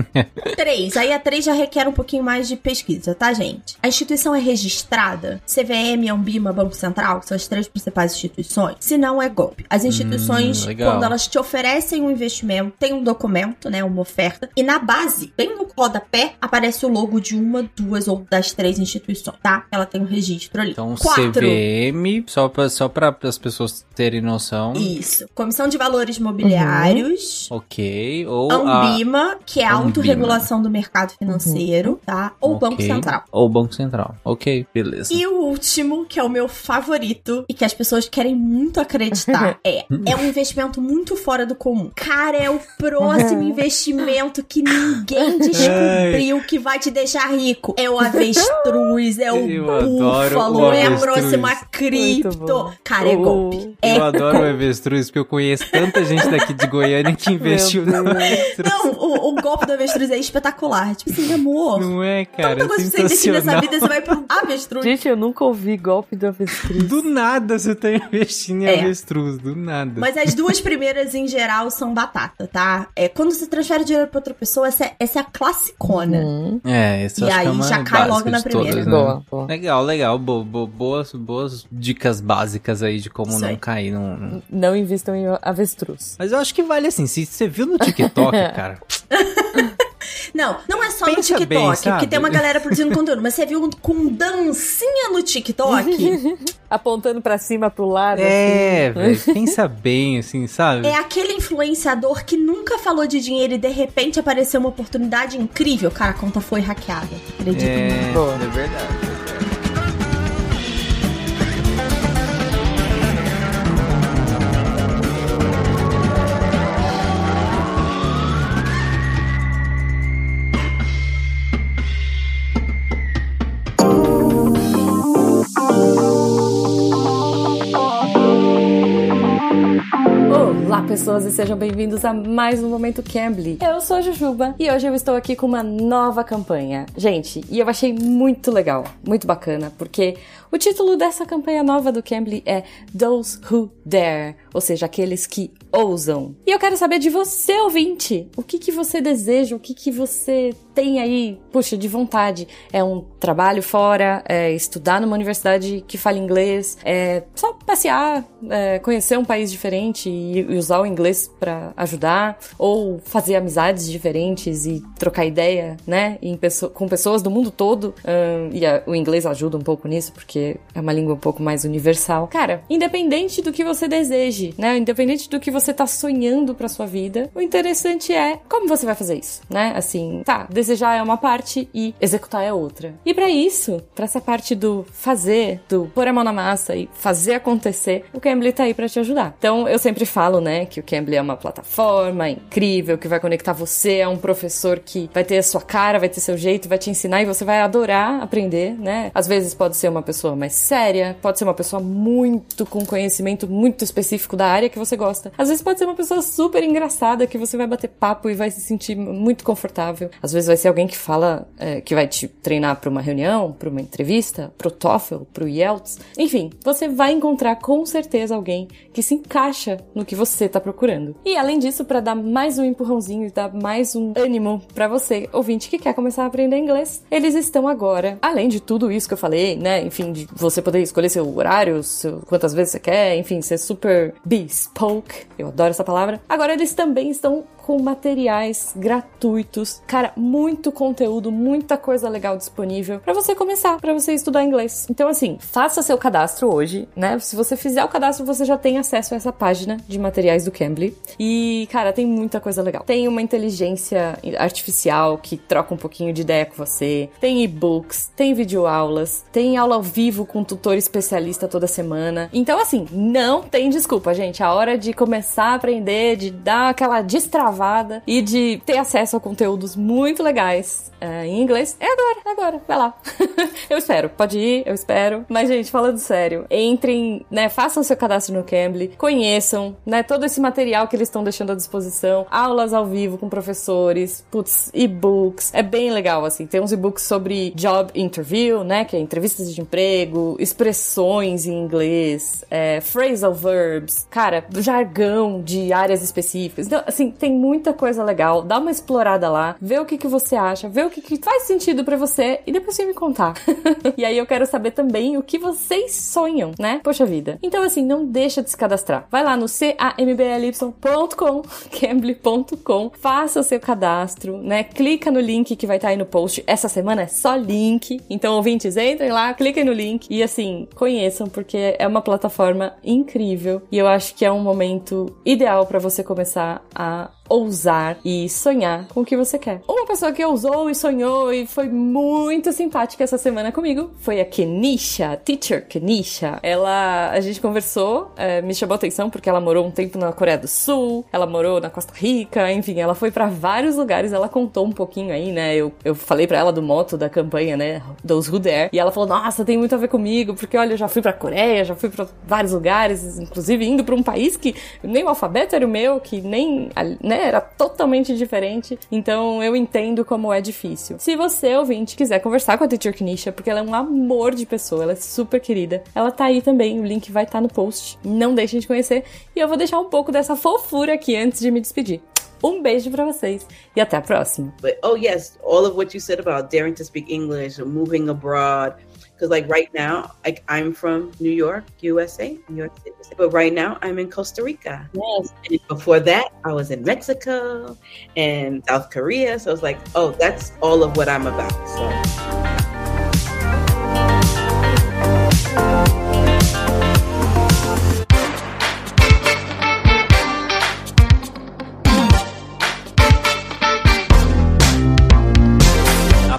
três. Aí a três já requer um pouquinho mais de pesquisa, tá, gente? A instituição é registrada? CVM, Ambima, Banco Central, que são as três principais instituições. Se não, é golpe. As instituições, Hum, quando elas te oferecem um investimento, tem um documento, né, uma oferta, e na base, bem no rodapé, aparece o logo de uma, duas ou das três instituições, tá? Ela tem um registro ali. Então, Quatro. CVM, só pra, só pra as pessoas terem noção. Isso. Comissão de Valores Mobiliários. Ok. Ou a... Ambima, que é a Ambima. autorregulação do mercado financeiro, tá? Ou Ok. Banco Central. Ou Banco Central. Ok, beleza. E o último, que é o meu favorito e que as pessoas querem muito acreditar, é é um investimento muito fora do comum. Cara, é o próximo investimento que ninguém descobriu que vai te deixar rico. É o avestruz, é o Eu búfalo, o é a próxima Muito cripto. Cara, é golpe. É Eu adoro o avestruz, porque eu conheço tanta gente daqui de Goiânia que investiu no avestruz. Não, o, o golpe do avestruz é espetacular. Tipo assim, amor. Não é, cara? Tanta É coisa pra você investir nessa sensacional. vida, você vai pro avestruz. Gente, eu nunca ouvi golpe do avestruz. Do nada você tá investindo em É. avestruz, do nada. Mas as duas primeiras, em geral, são batata, tá? É, quando você transfere dinheiro pra outra pessoa, essa é, essa é a classicona. Uhum. É, isso E acho que é aí já cai logo na de todas, primeira. né? Boa, boa. Legal, legal. Bo, bo- boas, boas dicas básicas aí de como não cair num... Não invistam em avestruz. Mas eu acho que vale assim, se você viu no TikTok, cara, Não, não é só no Pensa TikTok, bem, porque tem uma galera produzindo conteúdo, mas você viu com dancinha no TikTok? Apontando pra cima, pro lado. é, assim. velho, pensa bem, assim, sabe? é aquele influenciador que nunca falou de dinheiro e de repente apareceu uma oportunidade incrível. Cara, a conta foi hackeada. Acredito É, Boa. é verdade. Olá, pessoas, e sejam bem-vindos a mais um Momento Cambly. Eu sou a Jujuba e hoje eu estou aqui com uma nova campanha. Gente, e eu achei muito legal, muito bacana, porque o título dessa campanha nova do Cambly é Those Who Dare, ou seja, aqueles que ousam. E eu quero saber de você, ouvinte, o que que você deseja, o que que você tem aí, puxa, de vontade. É um trabalho fora, é estudar numa universidade que fala inglês, é só passear, é conhecer um país diferente e, usar o inglês pra ajudar, ou fazer amizades diferentes e trocar ideia, né, em pesso- com pessoas do mundo todo. E a- o inglês ajuda um pouco nisso, porque é uma língua um pouco mais universal. Cara, independente do que você deseje, né, independente do que você tá sonhando pra sua vida, o interessante é como você vai fazer isso, né? Assim, tá, desejar é uma parte e executar é outra. E pra isso, pra essa parte do fazer, do pôr a mão na massa e fazer acontecer, o Cambly tá aí pra te ajudar. Então, eu sempre falo, né, que o Cambly é uma plataforma incrível que vai conectar você a um professor que vai ter a sua cara, vai ter seu jeito, vai te ensinar e você vai adorar aprender, né? Às vezes pode ser uma pessoa mais séria, pode ser uma pessoa muito com conhecimento muito específico da área que você gosta. Às vezes pode ser uma pessoa super engraçada que você vai bater papo e vai se sentir muito confortável. Às vezes vai ser alguém que fala, é, que vai te treinar para uma reunião, para uma entrevista, pro TOEFL, pro IELTS. Enfim, você vai encontrar com certeza alguém que se encaixa no que você tá procurando. E além disso, para dar mais um empurrãozinho e dar mais um ânimo para você, ouvinte que quer começar a aprender inglês, eles estão agora, além de tudo isso que eu falei, né? Enfim, de você poder escolher seu horário, seu, quantas vezes você quer, enfim, ser super bespoke. Eu adoro essa palavra. Agora eles também estão com materiais gratuitos. Cara, muito conteúdo, muita coisa legal disponível para você começar, para você estudar inglês. Então, assim, faça seu cadastro hoje, né? Se você fizer o cadastro, você já tem acesso a essa página de materiais do Cambly. E, cara, tem muita coisa legal. Tem uma inteligência artificial que troca um pouquinho de ideia com você. Tem e-books, tem videoaulas, tem aula ao vivo com um tutor especialista toda semana. Então, assim, não tem desculpa, gente. A hora de começar a aprender, de dar aquela destravada e de ter acesso a conteúdos muito legais uh, em inglês, é agora, é agora. Vai lá. eu espero. Pode ir, eu espero. Mas, gente, falando sério, entrem, né? Façam seu cadastro no Cambly, conheçam, né? Todo esse material que eles estão deixando à disposição, aulas ao vivo com professores, putz, e-books. É bem legal, assim. Tem uns e-books sobre job interview, né? Que é entrevistas de emprego, expressões em inglês, é, phrasal verbs, cara, jargão de áreas específicas. Então, assim, tem muita coisa legal. Dá uma explorada lá, vê o que, que você acha, vê o que, que faz sentido para você e depois você me contar. e aí eu quero saber também o que vocês sonham, né? Poxa vida. Então, assim, não deixa de se cadastrar. Vai lá no cambly.com, cambly.com, faça o seu cadastro, né? Clica no link que vai estar tá aí no post. Essa semana é só link. Então, ouvintes, entrem lá, cliquem no link e, assim, conheçam, porque é uma plataforma incrível. E eu acho que é um momento ideal para você começar a ousar e sonhar com o que você quer. Uma pessoa que ousou e sonhou e foi muito simpática essa semana comigo foi a Kenisha, Teacher Kenisha. Ela, a gente conversou, é, me chamou atenção porque ela morou um tempo na Coreia do Sul, ela morou na Costa Rica, enfim, ela foi para vários lugares, ela contou um pouquinho aí, né? Eu, eu falei para ela do moto da campanha, né? Those Who Dare, e ela falou: Nossa, tem muito a ver comigo, porque olha, eu já fui pra Coreia, já fui para vários lugares, inclusive indo para um país que nem o alfabeto era o meu, que nem, né? Né? Era totalmente diferente. Então eu entendo como é difícil. Se você, ouvinte, quiser conversar com a Teacher Knisha, porque ela é um amor de pessoa, ela é super querida, ela tá aí também, o link vai estar tá no post. Não deixem de conhecer. E eu vou deixar um pouco dessa fofura aqui antes de me despedir. Um beijo para vocês e até a próxima. But, oh yes, all of what you said about daring to speak English, moving abroad, because like right now like i'm from new york usa new york city but right now i'm in costa rica. Yes. And before that i was in mexico and south korea. So it's like oh that's all of what i'm about so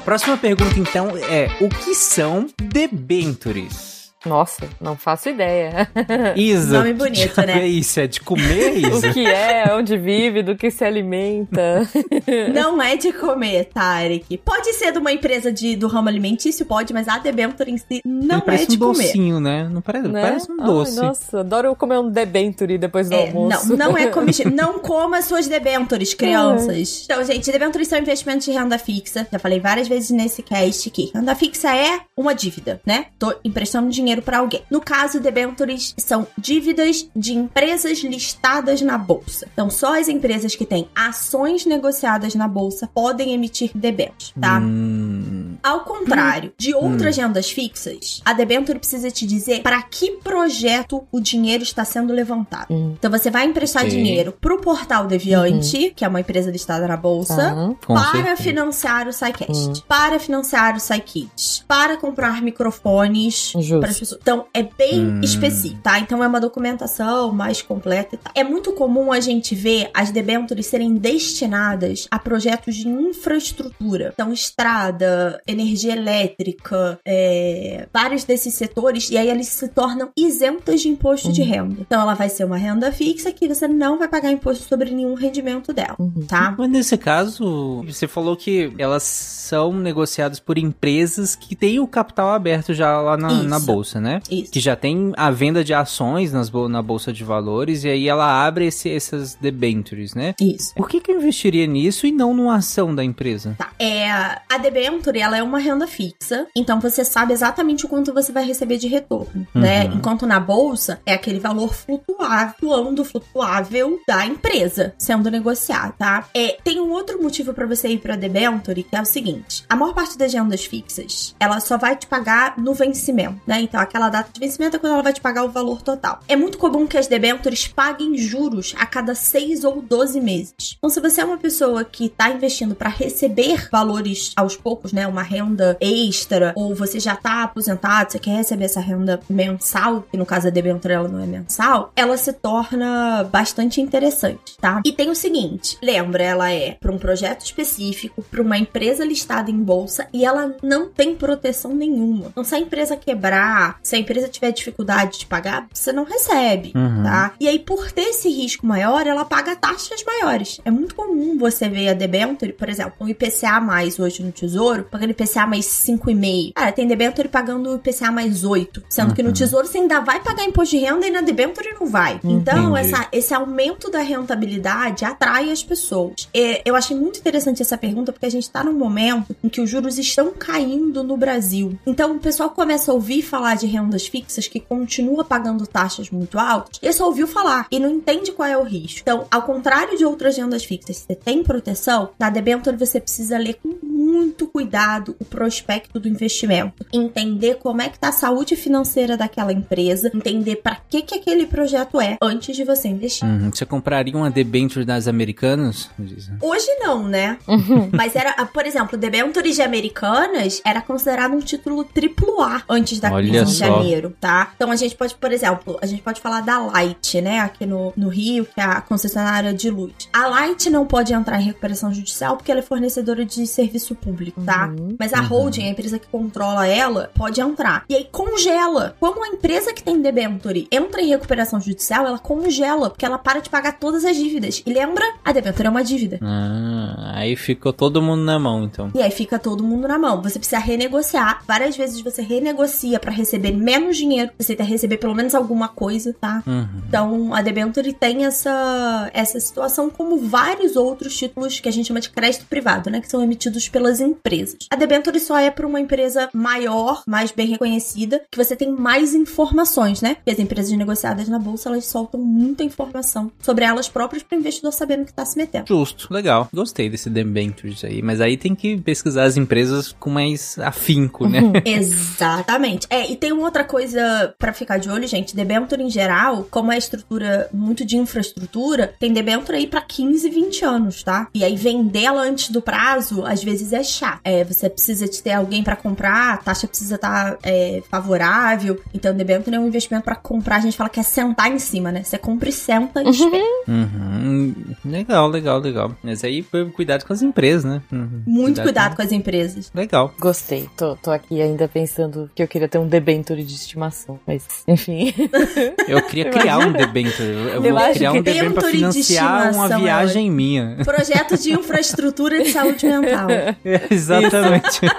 próxima pergunta, então, é: o que são debentures? Nossa, não faço ideia. Isa. Nome bonito, né? É isso, é de comer, Isa? o que é, onde vive, do que se alimenta. não é de comer, Tarek. Pode ser de uma empresa de, do ramo alimentício, pode, mas a Debenture em si não é de um comer. docinho, né? Não parece, né? parece um doce. Ai, nossa, adoro comer um Debenture depois do é, almoço. Não, não é comestível. não coma suas Debentures, crianças. É. Então, gente, Debentures são investimentos de renda fixa. Já falei várias vezes nesse cast que renda fixa é uma dívida, né? Tô emprestando dinheiro dinheiro para alguém. No caso, debentures são dívidas de empresas listadas na bolsa. Então, só as empresas que têm ações negociadas na bolsa podem emitir debêntures, tá? Hum. Ao contrário hum. de outras hum. rendas fixas, a debenture precisa te dizer para que projeto o dinheiro está sendo levantado. Hum. Então, você vai emprestar Sim. dinheiro pro Portal Deviante, uhum. que é uma empresa listada na bolsa, uhum. para certeza. financiar o SciCast, uhum. para financiar o SciKids, para comprar microfones para as pessoas. Então, é bem hum. específico, tá? Então, é uma documentação mais completa e tal. É muito comum a gente ver as debêntures serem destinadas a projetos de infraestrutura. Então, estrada, energia elétrica, é, vários desses setores, e aí eles se tornam isentas de imposto uhum. de renda. Então, ela vai ser uma renda fixa que você não vai pagar imposto sobre nenhum rendimento dela, uhum. tá? Mas nesse caso, você falou que elas são negociadas por empresas que têm o capital aberto já lá na, na bolsa né? Isso. Que já tem a venda de ações nas, na bolsa de valores e aí ela abre esse, essas debentures, né? Isso. Por que que eu investiria nisso e não numa ação da empresa? Tá. É, a debenture, ela é uma renda fixa, então você sabe exatamente o quanto você vai receber de retorno, uhum. né? Enquanto na bolsa é aquele valor flutuável, flutuando, flutuável da empresa sendo negociado, tá? É, tem um outro motivo para você ir para debenture, que é o seguinte: a maior parte das rendas fixas, ela só vai te pagar no vencimento, né? Então aquela data de vencimento é quando ela vai te pagar o valor total. É muito comum que as debêntures paguem juros a cada 6 ou 12 meses. Então, se você é uma pessoa que está investindo para receber valores aos poucos, né, uma renda extra, ou você já tá aposentado, você quer receber essa renda mensal, que no caso a debênture ela não é mensal, ela se torna bastante interessante, tá? E tem o seguinte, lembra, ela é para um projeto específico, para uma empresa listada em bolsa e ela não tem proteção nenhuma. Então se a empresa quebrar, se a empresa tiver dificuldade de pagar, você não recebe, Uhum. tá? E aí por ter esse risco maior, ela paga taxas maiores. É muito comum você ver a debenture, por exemplo, um IPCA mais hoje no Tesouro, pagando IPCA mais 5,5. Cara, tem debenture pagando IPCA mais 8, sendo que no Uhum. Tesouro você ainda vai pagar imposto de renda e na debenture não vai. Então, Entendi. essa, esse aumento da rentabilidade atrai as pessoas. É, eu achei muito interessante essa pergunta porque a gente tá num momento em que os juros estão caindo no Brasil. Então, o pessoal começa a ouvir falar de rendas fixas que continua pagando taxas muito altas e só ouviu falar e não entende qual é o risco. Então, ao contrário de outras rendas fixas, você tem proteção, na debenture você precisa ler com muito cuidado o prospecto do investimento, entender como é que tá a saúde financeira daquela empresa, entender para que que aquele projeto é antes de você investir. Uhum. Você compraria uma debenture das americanas? Hoje não, né? Uhum. Mas era, por exemplo, debentures de americanas era considerado um título triplo A antes da Olha crise de só. janeiro, tá? Então a gente pode, por exemplo, a gente pode falar da Light, né? Aqui no, no Rio, que é a concessionária de luz. A Light não pode entrar em recuperação judicial porque ela é fornecedora de serviço público, tá? Uhum. Mas a holding, a empresa que controla ela, pode entrar. E aí congela. Como a empresa que tem debenture entra em recuperação judicial, ela congela, porque ela para de pagar todas as dívidas. E lembra, a debenture é uma dívida. Ah, aí ficou todo mundo na mão, então. E aí fica todo mundo na mão. Você precisa renegociar. Várias vezes você renegocia pra receber menos dinheiro. Você tem que receber pelo menos alguma coisa, tá? Uhum. Então, a debenture tem essa, essa situação como vários outros títulos que a gente chama de crédito privado, né? Que são emitidos pelas empresas. A debenture só é para uma empresa maior, mais bem reconhecida, que você tem mais informações, né? Porque as empresas negociadas na bolsa, elas soltam muita informação sobre elas próprias para o investidor saber no que tá se metendo. Justo, legal. Gostei desse debentures aí. Mas aí tem que pesquisar as empresas com mais afinco, né? Exatamente. É, e tem uma outra coisa pra ficar de olho, gente. Debenture em geral, como é estrutura muito de infraestrutura, tem debenture aí pra 15, 20 anos, tá? E aí vendê-la antes do prazo, às vezes é chato. É, você precisa de ter alguém pra comprar, a taxa precisa estar favorável. Então, debenture é um investimento pra comprar. A gente fala que é sentar em cima, né? Você compra e senta e espera. Uhum. Legal, legal, legal. Mas aí cuidado com as empresas, né? Uhum. Muito cuidado com as empresas. Legal. Gostei. Tô, tô aqui ainda pensando que eu queria ter um debenture de estimação. Mas, enfim. Eu queria criar um debenture. Eu Eu vou acho criar um debenture pra debenture de financiar uma é viagem minha. Projeto de infraestrutura de saúde mental. Exatamente.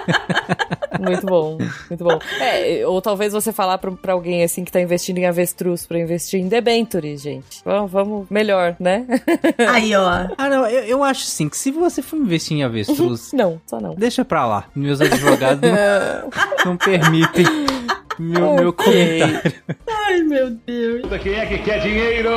Muito bom, muito bom. É, ou talvez você falar pra, pra alguém assim que tá investindo em avestruz pra investir em debentures, gente. Vamos, vamos melhor, né? Aí, ó. Ah, não, eu, eu acho assim que se você for investir em avestruz, Não, só não. deixa pra lá. Meus advogados não, não permitem meu, meu Ok. comentário. Ai, meu Deus. Quem é que quer dinheiro?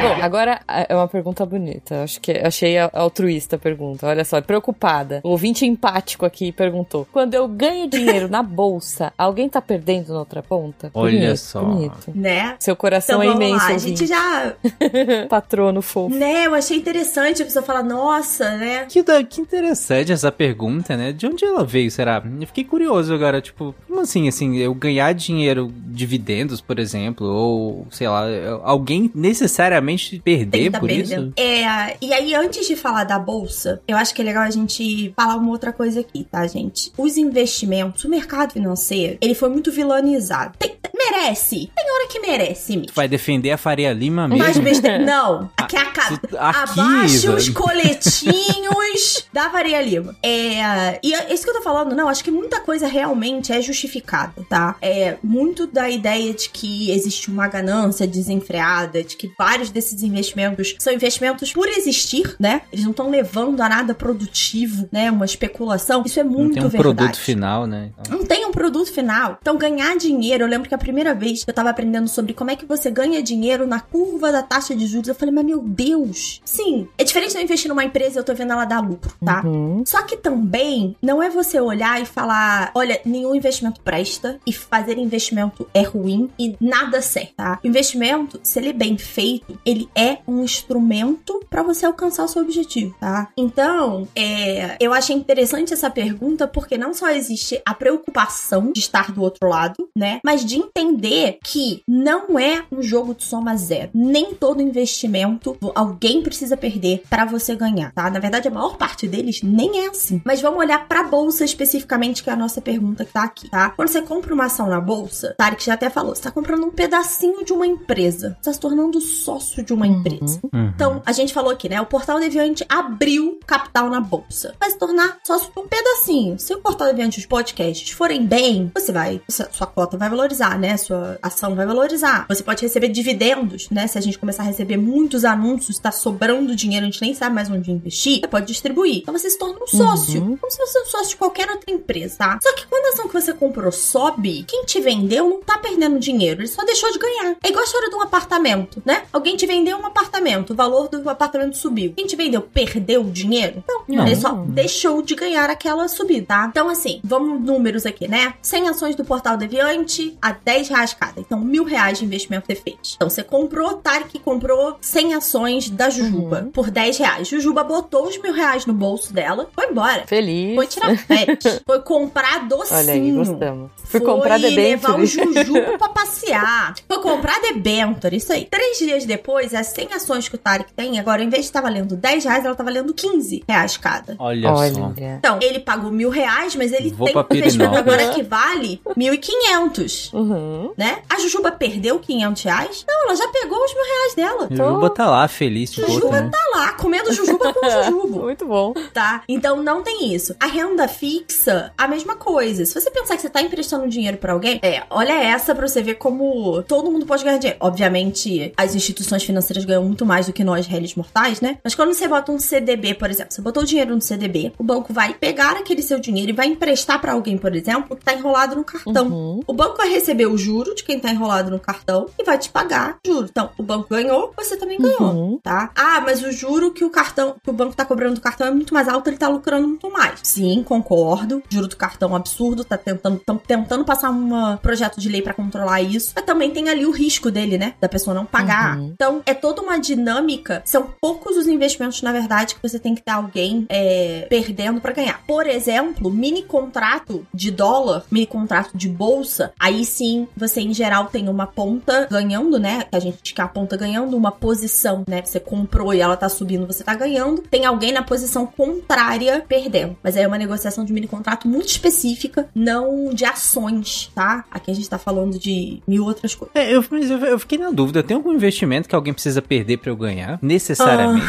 Bom, agora é uma pergunta bonita. Acho que achei a- altruísta a pergunta. Olha só, preocupada. O ouvinte empático aqui perguntou: Quando eu ganho dinheiro na bolsa, alguém tá perdendo na outra ponta? Olha Bonito, só. Bonito. Né? Seu coração Então é vamos imenso, lá, a gente já. Patrono fofo. Né, eu achei interessante a pessoa falar, nossa, né? Que, que interessante essa pergunta, né? De onde ela veio, será? Eu fiquei curioso agora, tipo, como assim, assim, eu ganhar dinheiro, dividendos, por exemplo, ou, sei lá, alguém necessariamente Tem perder tá por perdendo. isso? É, e aí, antes de falar da bolsa, eu acho que é legal a gente falar uma outra coisa aqui, tá, gente? Os investimentos, o mercado financeiro, ele foi muito vilanizado. Tem- merece. Tem hora que merece, me. Tu vai defender a Faria Lima mesmo? Mas besteira. Não. Aqui é a ca... tu- aqui, Abaixe Isa. os coletinhos da Faria Lima. É, e é isso que eu tô falando, não, acho que muita coisa realmente é justificada, tá? É muito da ideia de que existe uma ganância desenfreada, de que vários desses investimentos são investimentos por existir, né? Eles não estão levando a nada produtivo, né? Uma especulação. Isso é muito Não tem um verdade. produto final, né? Então, Não tem um produto final. Então, ganhar dinheiro, eu lembro que a primeira primeira vez que eu tava aprendendo sobre como é que você ganha dinheiro na curva da taxa de juros, eu falei, mas meu Deus. Sim, é diferente de eu investir numa empresa e eu tô vendo ela dar lucro, tá? Uhum. Só que também não é você olhar e falar, olha, nenhum investimento presta e fazer investimento é ruim e nada certo, tá? Investimento, se ele é bem feito, ele é um instrumento para você alcançar o seu objetivo, tá? Então, é, eu achei interessante essa pergunta porque não só existe a preocupação de estar do outro lado, né? Mas de entender que não é um jogo de soma zero. Nem todo investimento alguém precisa perder para você ganhar, tá? Na verdade, a maior parte deles nem é assim. Mas vamos olhar para bolsa especificamente, que é a nossa pergunta que tá aqui, tá? Quando você compra uma ação na bolsa, Tarek já até falou, você tá comprando um pedacinho de uma empresa. Você tá se tornando sócio de uma empresa. Uhum. Então, a gente falou aqui, né? O Portal Deviante abriu capital na bolsa. Vai se tornar sócio de um pedacinho. Se o Portal Deviante e os podcasts forem bem, você vai, sua sua cota vai valorizar, né? Sua ação vai valorizar. Você pode receber dividendos, né? Se a gente começar a receber muitos anúncios, tá sobrando dinheiro, a gente nem sabe mais onde investir, você pode distribuir. Então você se torna um sócio. Uhum. Como se fosse um sócio de qualquer outra empresa, tá? Só que quando a ação que você comprou sobe, quem te vendeu não tá perdendo dinheiro, ele só deixou de ganhar. É igual a história de um apartamento, né? Alguém te vendeu um apartamento, o valor do apartamento subiu. Quem te vendeu perdeu o dinheiro? Não, Não. ele só deixou de ganhar aquela subida, tá? Então, assim, vamos números aqui, né? 100 ações do Portal Deviante a 10 reais cada. Então, mil reais de investimento você fez. Então, você comprou, Tarek comprou 100 ações da Jujuba por 10 reais. Jujuba botou os mil reais no bolso dela, foi embora. Feliz. Foi tirar férias. foi comprar docinho. Olha aí, gostamos. Fui Foi comprar levar o debênture. Jujuba pra passear. Foi comprar debenture, isso aí. Três dias depois, as 100 ações que o Tarek tem, agora, em vez de estar valendo 10 reais, ela tá valendo 15 reais cada. Olha, só. Olha. Então, ele pagou mil reais, mas ele Vou tem um investimento agora que vale 1.500, Uhum. né? A Jujuba perdeu 500 reais? Não, ela já pegou os mil reais dela. Jujuba tá lá, feliz Jujuba tá lá, comendo Jujuba com Jujuba. Muito bom. tá? Então não tem isso. A renda fixa, a mesma coisa. Se você pensar que você tá emprestando dinheiro pra alguém, é, olha essa pra você ver como todo mundo pode ganhar dinheiro. Obviamente, as instituições financeiras ganham muito mais do que nós, réis mortais, né? Mas quando você bota um CDB, por exemplo, você botou o dinheiro no CDB, o banco vai pegar aquele seu dinheiro e vai emprestar pra alguém, por exemplo, que tá enrolado no cartão. Uhum. O banco vai receber o juro de quem tá enrolado no cartão e vai te pagar juro. Então, o banco ganhou, você também ganhou Uhum. tá? Ah, mas o juro que o cartão, que o banco tá cobrando do cartão é muito mais alto, ele tá lucrando muito mais. Sim, concordo. Juro do cartão é absurdo, tá tentando, tão tentando passar um projeto de lei pra controlar isso. Mas também tem ali o risco dele, né? Da pessoa não pagar. Uhum. Então, é toda uma dinâmica. São poucos os investimentos, na verdade, que você tem que ter alguém é, perdendo pra ganhar. Por exemplo, mini contrato de dólar, mini contrato de bolsa, aí sim, você em geral tem uma ponta ganhando, né? Que a gente quer a ponta ganhando, uma posição, né? Você comprou e ela tá subindo, você tá ganhando. Tem alguém na posição contrária perdendo. Mas aí é uma negociação de mini contrato muito específica, não de ações, tá? Aqui a gente tá falando de mil outras coisas. É, eu, mas eu, eu fiquei na dúvida. Tem algum investimento que alguém precisa perder pra eu ganhar? Necessariamente.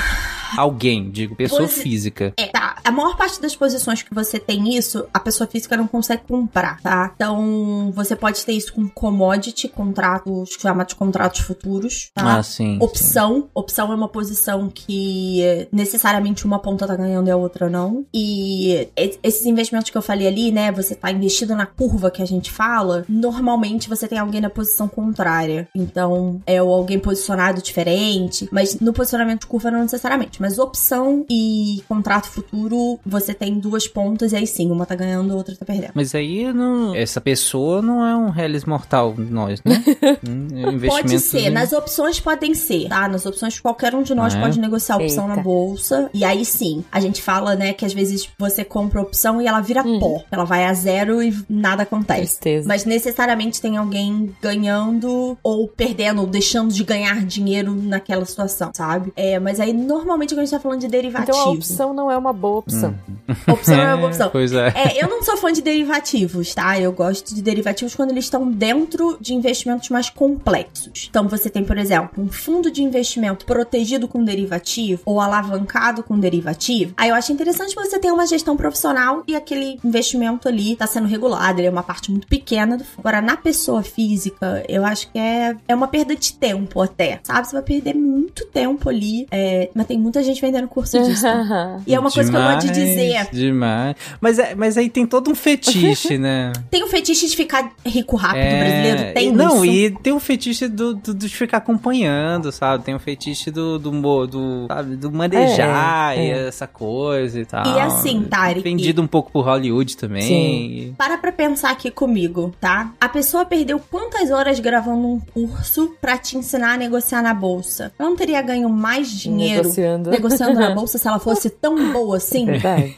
Alguém, digo, pessoa Pois- física. É, tá. A maior parte das posições que você tem isso, a pessoa física não consegue comprar, tá? Então, você pode ter isso com commodity, contratos, chama de contratos futuros, tá? Ah, sim. sim. Opção. Opção é uma posição que eh, necessariamente uma ponta tá ganhando e a outra não. E e- esses investimentos que eu falei ali, né? Você tá investido na curva que a gente fala. Normalmente você tem alguém na posição contrária. Então, é ou alguém posicionado diferente. Mas no posicionamento de curva não necessariamente. Mas opção e contrato futuro, você tem duas pontas e aí sim, uma tá ganhando, a outra tá perdendo. Mas aí não, essa pessoa não é um Hellis mortal, nós, né? Um Pode ser, de- nas opções podem ser, tá? Nas opções qualquer um de nós é? pode negociar a opção Eita. na bolsa. E aí sim, a gente fala, né, que às vezes você compra a opção e ela vira Hum. pó. Ela vai a zero e nada acontece. Tristeza. Mas necessariamente tem alguém ganhando ou perdendo, ou deixando de ganhar dinheiro naquela situação, sabe? É, mas aí normalmente quando a gente tá falando de derivativo. Então a opção não é uma boa opção. a opção é uma opção. Pois é. É, eu não sou fã de derivativos, tá? Eu gosto de derivativos quando eles estão dentro de investimentos mais complexos. Então você tem, por exemplo, um fundo de investimento protegido com derivativo ou alavancado com derivativo. Aí eu acho interessante você ter uma gestão profissional e aquele investimento ali tá sendo regulado, ele é uma parte muito pequena do fundo. Agora, na pessoa física, eu acho que é, é uma perda de tempo até, sabe? Você vai perder muito tempo ali, é, mas tem muita muita gente vendendo curso disso. tá? E é uma coisa que eu gosto de dizer. Demais. Mas, é, mas aí tem todo um fetiche, né? Tem o fetiche de ficar rico rápido brasileiro? Tem É, e- Não, isso? e tem o fetiche do, do, do de ficar acompanhando, sabe? Tem o fetiche do, do, do, sabe? do manejar É, e é. essa coisa e tal. E assim, Tarek. Vendido um pouco por Hollywood também. Sim. Para pra pensar aqui comigo, tá? A pessoa perdeu quantas horas gravando um curso pra te ensinar a negociar na bolsa? Ela não teria ganho mais dinheiro Negociando. Negociando na bolsa se ela fosse tão boa assim? Verdade.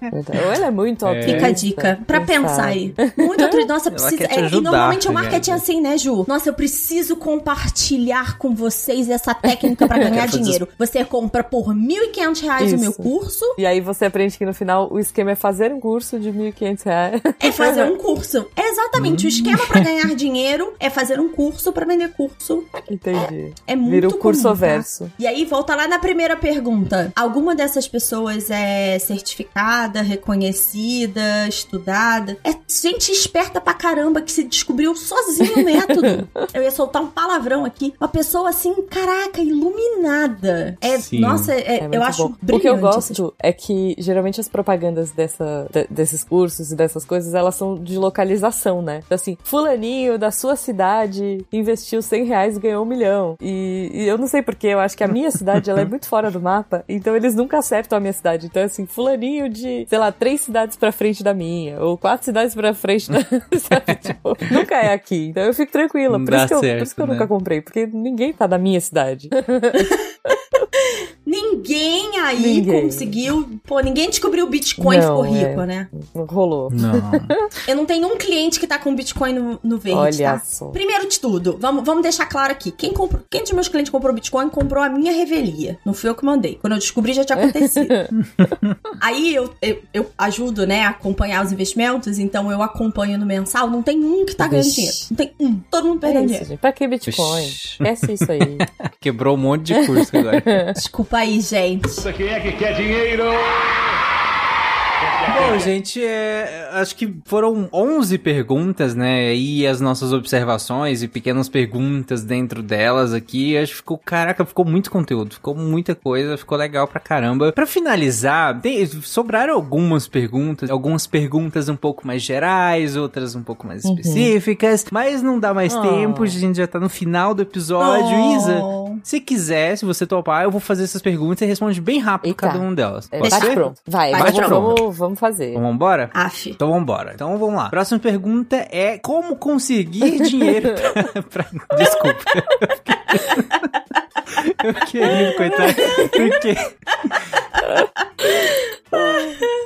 Verdade. Ou ela é muito altruísta. Fica a dica. Pra quem pensar sabe. aí. Muito altruísta. Nossa, precisa. é, e normalmente o tá marketing é assim, né, Ju? Nossa, eu preciso compartilhar com vocês essa técnica pra ganhar dinheiro. Você compra por 1.500 reais o meu curso, E aí você aprende que no final o esquema é fazer um curso de 1.500 reais. é fazer um curso. É exatamente. O esquema pra ganhar dinheiro é fazer um curso pra vender curso. Entendi. É muito Vira o comum, curso tá? verso. E aí, volta lá na primeira pergunta. Alguma dessas pessoas é certificada, reconhecida, estudada? É gente esperta pra caramba que se descobriu sozinho o método. Eu ia soltar um palavrão aqui. Uma pessoa assim, caraca, iluminada. É, Sim. nossa, é- É eu acho bom. brilhante. O que eu essas- gosto é que geralmente as propagandas dessa, de- desses cursos e dessas coisas, elas são de localização, né? Então, assim, fulaninho da sua cidade investiu 100 reais e ganhou um milhão. E, e eu não sei porquê, eu acho que a minha cidade, ela é muito fora do mapa, então eles nunca acertam a minha cidade. Então, assim, fulaninho de, sei lá, três cidades pra frente da minha, ou quatro cidades pra frente da... sabe? Tipo, nunca é aqui. Então eu fico tranquila. Por isso que eu, por certo, isso que eu né? nunca comprei, porque ninguém tá da minha cidade. Ninguém aí Ninguém. conseguiu. Pô, ninguém descobriu o Bitcoin e Não, ficou rico, é. né? Rolou. Não. Eu não tenho um cliente que tá com Bitcoin no, no verde, Olha tá? só. Primeiro de tudo, vamos, vamos deixar claro aqui. Quem, comprou, quem dos meus clientes comprou Bitcoin comprou a minha revelia. Não fui eu que mandei. Quando eu descobri, já tinha acontecido. Aí eu, eu, eu ajudo, né, a acompanhar os investimentos, então eu acompanho no mensal. Não tem um que tá ganhando dinheiro. Não tem um. Todo mundo É perdendo isso, dinheiro. gente. Pra que Bitcoin? Ixi. Esquece isso aí. Quebrou um monte de curso agora. Desculpa aí, gente. Quem é que quer dinheiro? Bom, gente, é, acho que foram 11 perguntas, né? E as nossas observações e pequenas perguntas dentro delas aqui. Acho que ficou, caraca, ficou muito conteúdo, ficou muita coisa, ficou legal pra caramba. Pra finalizar, tem- sobraram algumas perguntas, algumas perguntas um pouco mais gerais, outras um pouco mais específicas, mas não dá mais Oh. tempo, a gente já tá no final do episódio. Oh. Isa, se quiser, se você topar, eu vou fazer essas perguntas e responde bem rápido Eita. cada uma delas. É, Pode bate ser? pronto. Vai, Bate vamos, pronto. vamos, vamos fazer. Então vambora? Af. Então vambora. Então vamos lá. Próxima pergunta é como conseguir dinheiro pra... pra- Desculpa. Eu queria, coitado. Porque...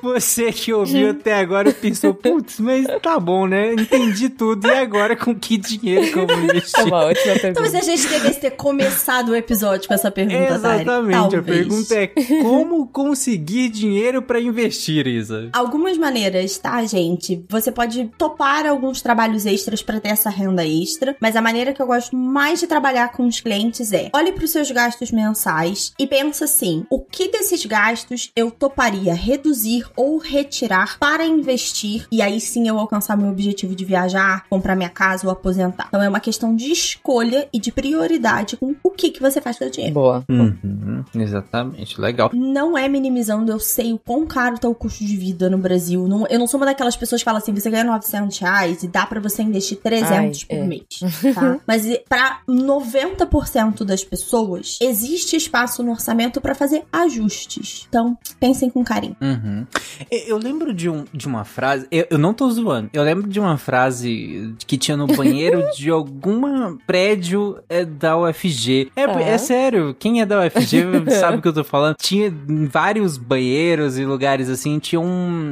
Você que ouviu até agora pensou, putz, mas tá bom, né? Entendi tudo. E agora com que dinheiro que eu vou investir? uma ótima Talvez pergunta. a gente devesse ter começado o episódio com essa pergunta, Dari. Exatamente. A pergunta é como conseguir dinheiro pra investir, Isa? Algumas maneiras, tá, gente? Você pode topar alguns trabalhos extras pra ter essa renda extra, mas a maneira que eu gosto mais de trabalhar com os clientes é: olhe para os seus gastos mensais e pensa assim: o que desses gastos eu toparia reduzir ou retirar para investir e aí sim eu alcançar meu objetivo de viajar, comprar minha casa ou aposentar. Então é uma questão de escolha e de prioridade com o que que você faz com o dinheiro. Boa. Uhum, exatamente, legal. Não é minimizando, eu sei o quão caro tá o custo de vida no Brasil. Não- eu não sou uma daquelas pessoas que falam assim, você ganha 900 reais e dá pra você investir 300 Ai, por é. mês, tá? Mas pra 90% das pessoas, existe espaço no orçamento pra fazer ajustes. Então, pensem com carinho. Uhum. Eu, lembro de, um, de uma frase, eu, eu não tô zoando, eu lembro de uma frase que tinha no banheiro de alguma prédio é, da UFG. É, Tá. é sério, quem é da UFG sabe o que eu tô falando. Tinha vários banheiros e lugares assim, tinham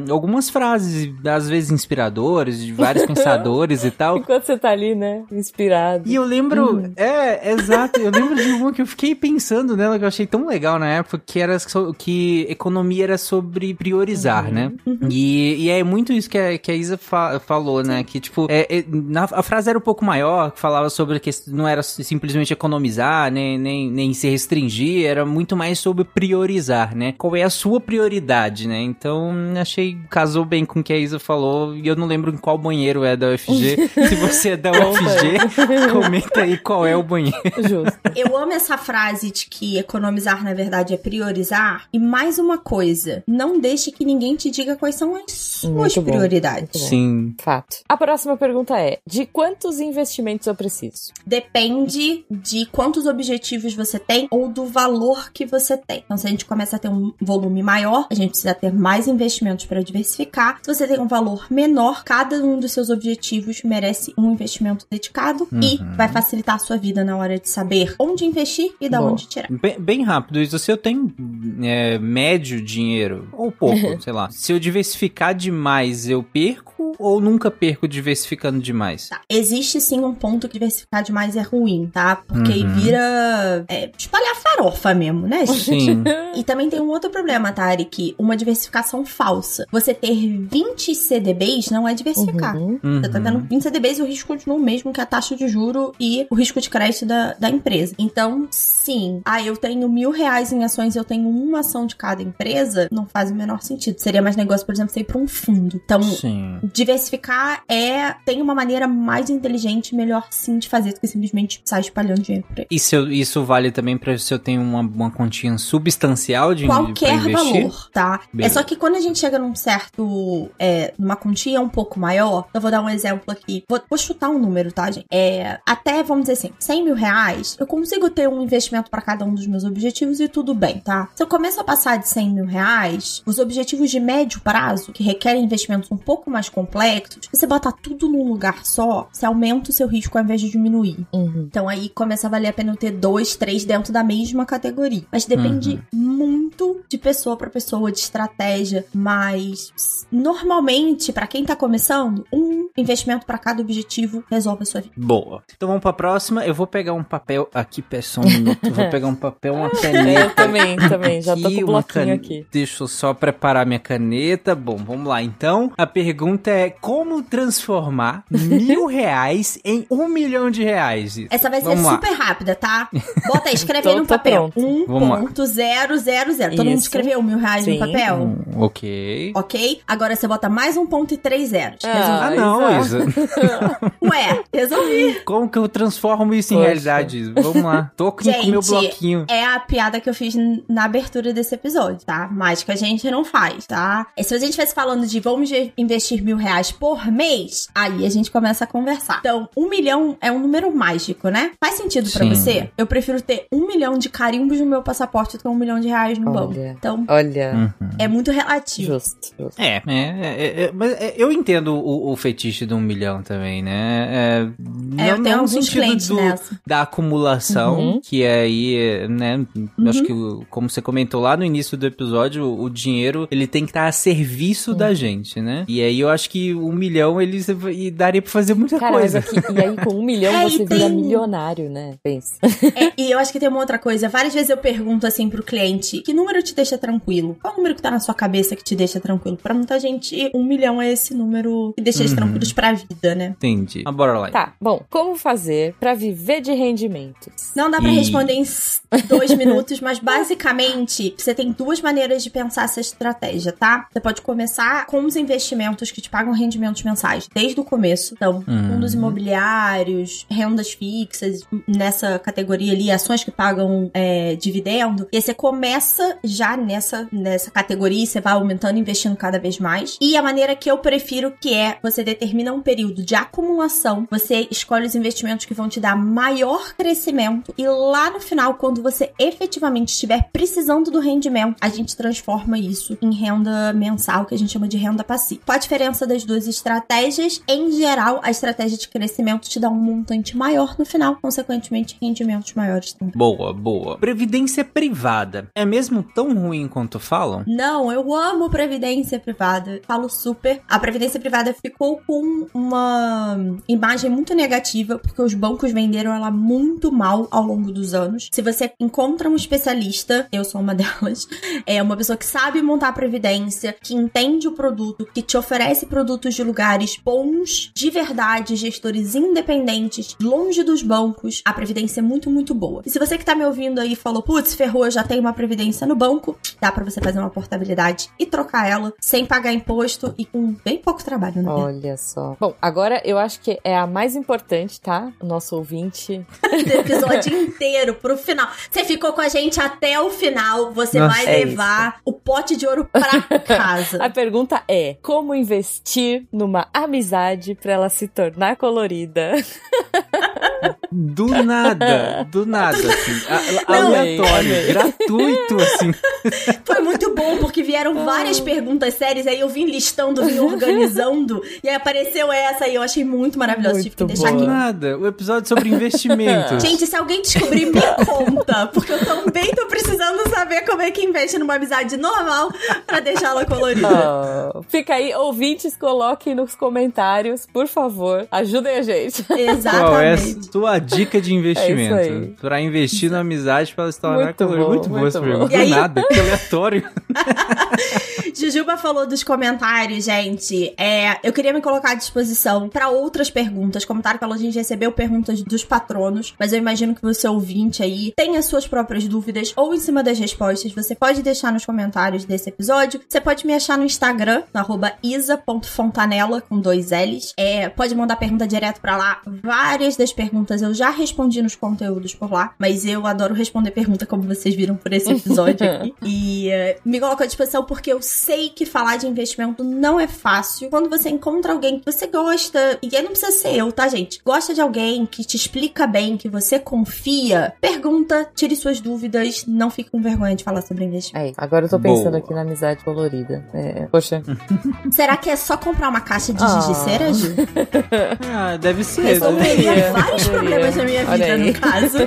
algumas frases, às vezes inspiradoras, de vários pensadores e tal. Enquanto você tá ali, né? Inspirado. E eu lembro, é, exato, eu lembro de uma que eu fiquei pensando nela, que eu achei tão legal na época, que era so- que economia era sobre priorizar. priorizar, né? E, e é muito isso que a, que a Isa fa- falou, né? Que, tipo, é, é, na- a frase era um pouco maior, que falava sobre que não era simplesmente economizar, nem, nem, nem se restringir, era muito mais sobre priorizar, né? Qual é a sua prioridade, né? Então, achei, casou bem com o que a Isa falou, e eu não lembro em qual banheiro é da UFG. se você é da UFG, comenta aí qual é o banheiro. Justo. Eu amo essa frase de que economizar, na verdade, é priorizar. E mais uma coisa, não deixe que ninguém te diga quais são as suas Muito prioridades. bom. Sim. Fato. A próxima pergunta é: de quantos investimentos eu preciso? Depende de quantos objetivos você tem ou do valor que você tem. Então, se a gente começa a ter um volume maior, a gente precisa ter mais investimentos para diversificar. Se você tem um valor menor, cada um dos seus objetivos merece um investimento dedicado e vai facilitar a sua vida na hora de saber onde investir e da Boa. onde tirar. Bem, bem rápido, isso. Se eu tenho é, médio dinheiro, ou pouco, sei lá. Se eu diversificar demais, eu perco ou nunca perco diversificando demais? Tá. Existe sim um ponto que diversificar demais é ruim, tá? Porque aí Uhum. vira é, espalhar farofa mesmo, né, gente? Sim. E também tem um outro problema, Tari, que uma diversificação falsa. Você ter 20 CDBs não é diversificar. Uhum. Você tá tendo 20 CDBs e o risco continua o mesmo que a taxa de juro e o risco de crédito da, da empresa. Então, sim. Ah, eu tenho mil reais em ações eu tenho uma ação de cada empresa, não faz o menor sentido. Seria mais negócio, por exemplo, você ir pra um fundo. Então, Sim. diversificar é tem uma maneira mais inteligente e melhor sim de fazer do que simplesmente sair espalhando dinheiro por aí. E eu- isso vale também pra se eu tenho uma, uma continha substancial de Qualquer valor, tá? É Beleza. só que quando a gente chega num certo. É, numa quantia um pouco maior, eu vou dar um exemplo aqui. Vou, vou chutar um número, tá, gente? É, até, vamos dizer assim, 100 mil reais, eu consigo ter um investimento pra cada um dos meus objetivos e tudo bem, tá? Se eu começo a passar de 100 mil reais, os objetivos de médio prazo, que requerem investimentos um pouco mais complexos, você bota tudo num lugar só, você aumenta o seu risco ao invés de diminuir. Uhum. Então aí começa a valer a pena eu ter dois, três dentro da mesma categoria. Mas depende muito de pessoa pra pessoa, de estratégia. Mas normalmente, pra quem tá começando, um investimento pra cada objetivo resolve a sua vida. Boa. Então vamos pra próxima. Eu vou pegar um papel aqui, peço só um minuto. Vou pegar um papel, uma caneta. Eu também, também. Já tô com o uma bloquinho cane- aqui. Deixa eu só preparar minha caneta. Bom, vamos lá. Então, a pergunta é: como transformar mil reais em um milhão de reais? Essa vai ser Vamos lá. super rápida, tá? Bota aí, escreve no papel. pronto. Vamos lá. 1.000. Todo mundo escreveu mil reais Sim. no papel? Hum, ok. Ok? Agora você bota mais um ponto e três zeros. Ah, Ah, não, Isa. Ué, resolvi. Como que eu transformo isso em Poxa. realidade? Vamos lá. Tô com o meu Gente, bloquinho. É a piada que eu fiz na abertura desse episódio, tá? Mágica a gente não faz, tá? E se a gente estivesse falando de vamos investir mil reais por mês, aí a gente começa a conversar. Então, um milhão é um número mágico, né? Faz sentido pra Sim. você? Eu prefiro ter um milhão de carimbos no meu passaporte do que um milhão de reais no banco. Olha. Então, Olha, Uhum. é muito relativo. justo, justo. É, é, é, é, mas é, eu entendo o, o fetiche do um milhão também, né? É, É, eu não- tenho não alguns clientes do- nessa. da acumulação, Uhum. Que é aí, né? Uhum. Acho que, o- como você comentou lá no início do episódio, o, dinheiro ele tem que estar a serviço da gente, né? E aí eu acho que um milhão ele e daria pra fazer muita Cara, coisa. aqui, e aí com um milhão É, você vira tem- milionário, né? Pensa. É, e eu acho que tem uma outra coisa. Várias vezes eu pergunto assim pro cliente: que número te deixa tranquilo? Qual número que tá na sua cabeça que te deixa tranquilo? Pra muita gente, um milhão é esse número que deixa eles Uhum. tranquilos pra vida, né? Entendi. Ah, bora lá. Tá, bom, como fazer pra viver de rendimentos? Não dá pra E- responder em dois minutos, mas basicamente você tem duas maneiras de pensar essa estratégia, tá? Você pode começar com os investimentos que te pagam rendimentos mensais desde o começo. Então, Uhum. fundos imobiliários, rendas fixas, nessa categoria ali, ações que pagam é, dividendo. E aí você começa já nessa, nessa categoria e você vai aumentando, investindo cada vez mais. E a maneira que eu prefiro que é você determina um período de acumulação, você escolhe os investimentos que vão te dar maior crescimento e lá no final, quando você efetivamente estiver precisando do rendimento, a gente transforma isso em renda mensal, que a gente chama de renda passiva. Qual a diferença das duas estratégias? Em geral, a estratégia de crescimento te dá um montante maior no final, consequentemente, rendimentos maiores também. Boa, boa. Previdência privada. É mesmo tão ruim quanto falam? Não, eu amo previdência privada. Falo super. A previdência privada ficou com uma imagem muito negativa porque os bancos venderam ela muito mal ao longo dos anos. Se você encontra um especialista, eu sou uma delas, é uma pessoa que sabe montar a previdência, que entende o produto, que te oferece produtos de lugares bons, de verdade, gestores independentes, longe dos bancos, a previdência é muito, muito boa. E se você que tá me ouvindo aí falou, putz, ferrou, eu já tenho uma previdência no banco, dá para você fazer uma portabilidade e trocar ela sem pagar imposto e com bem pouco trabalho, né? Olha só. Bom, agora eu acho que é a mais importante, tá? O nosso ouvinte. do episódio inteiro pro final. Você ficou com a gente até o final, você Nossa, vai é levar o pote de ouro pra casa. A pergunta é: como investir numa amizade pra ela se tornar colorida? Do nada, do nada, assim. A- Não, aleatório, amei. gratuito, assim. Foi muito bom, porque vieram várias perguntas sérias, aí eu vim listando, vim organizando, e aí apareceu essa e eu achei muito maravilhosa. Tive que Muito deixar Do boa. aqui. nada. O episódio sobre investimentos. Gente, se alguém descobrir, me conta. Porque eu também tô precisando saber como é que investe numa amizade normal pra deixá-la colorida. Ah, fica aí, ouvintes, coloquem nos comentários, por favor. Ajudem a gente. É Exatamente. Sua dica de É investimento? aí. pra investir na amizade pra ela se tornar Muito bom, Muito boa essa pergunta. Do aí- nada, que aleatório. Jujuba falou dos comentários, gente. É, eu queria me colocar à disposição pra outras perguntas. Comentário falou, a gente recebeu perguntas dos patronos, mas eu imagino que você ouvinte aí tenha suas próprias dúvidas ou em cima das respostas. Você pode deixar nos comentários desse episódio. Você pode me achar no Instagram, no arroba isa.fontanella, com dois L's. É, pode mandar pergunta direto pra lá. Várias das perguntas eu já respondi nos conteúdos por lá, mas eu adoro responder pergunta, como vocês viram por esse episódio aqui. E é, me coloco à disposição porque eu sei que falar de investimento não é fácil. Quando você encontra alguém que você gosta, e aí não precisa ser eu, tá, gente? Gosta de alguém que te explica bem, que você confia, pergunta, tire suas dúvidas, não fique com vergonha de falar sobre investimento. É, agora eu tô pensando Boa. aqui na amizade colorida. É, poxa. Será que é só comprar uma caixa de giz de cera, Ju? Ah, deve ser. Resolveria Poderia, vários poderia. Problemas na minha vida, no caso.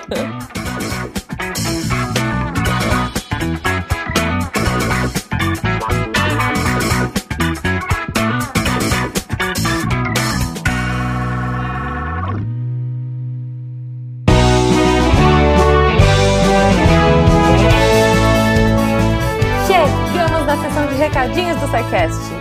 Chegamos na sessão de recadinhos do SciCast.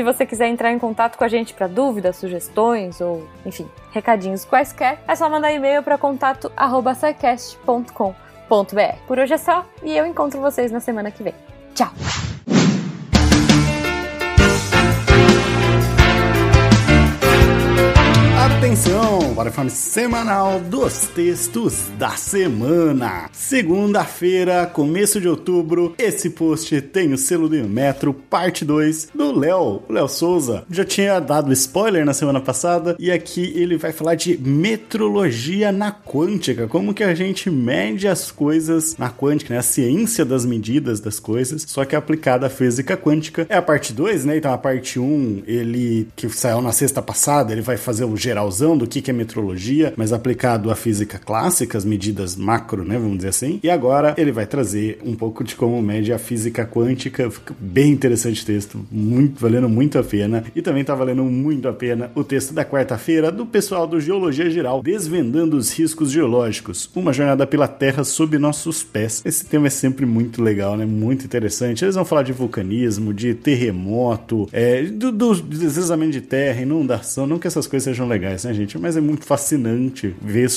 você quiser entrar em contato com a gente para dúvidas, sugestões ou, enfim, recadinhos quaisquer, é só mandar e-mail para contato@sicast.com.br. Por hoje é só e eu encontro vocês na semana que vem. Tchau. Atenção para o informe semanal dos textos da semana. Segunda-feira, começo de outubro, esse post tem o selo do Metro, parte 2, do Léo, Léo Souza. Já tinha dado spoiler na semana passada e aqui ele vai falar de metrologia na quântica, como que a gente mede as coisas na quântica, né? A ciência das medidas das coisas, só que aplicada à física quântica. É a parte 2, né? Então a parte 1, um, ele que saiu na sexta passada, ele vai fazer o geralzão do que, que é metrologia, mas aplicado à física clássica, as medidas macro, né, vamos dizer assim. E agora ele vai trazer um pouco de como mede a física quântica. Fica bem interessante o texto, muito valendo muito a pena. E também tá valendo muito a pena o texto da quarta-feira do pessoal do Geologia Geral, desvendando os riscos geológicos, uma jornada pela Terra sob nossos pés. Esse tema é sempre muito legal, né? Muito interessante. Eles vão falar de vulcanismo, de terremoto, é, do, do de terra, inundação, não que essas coisas sejam legais, né? né, gente? Mas é muito fascinante ver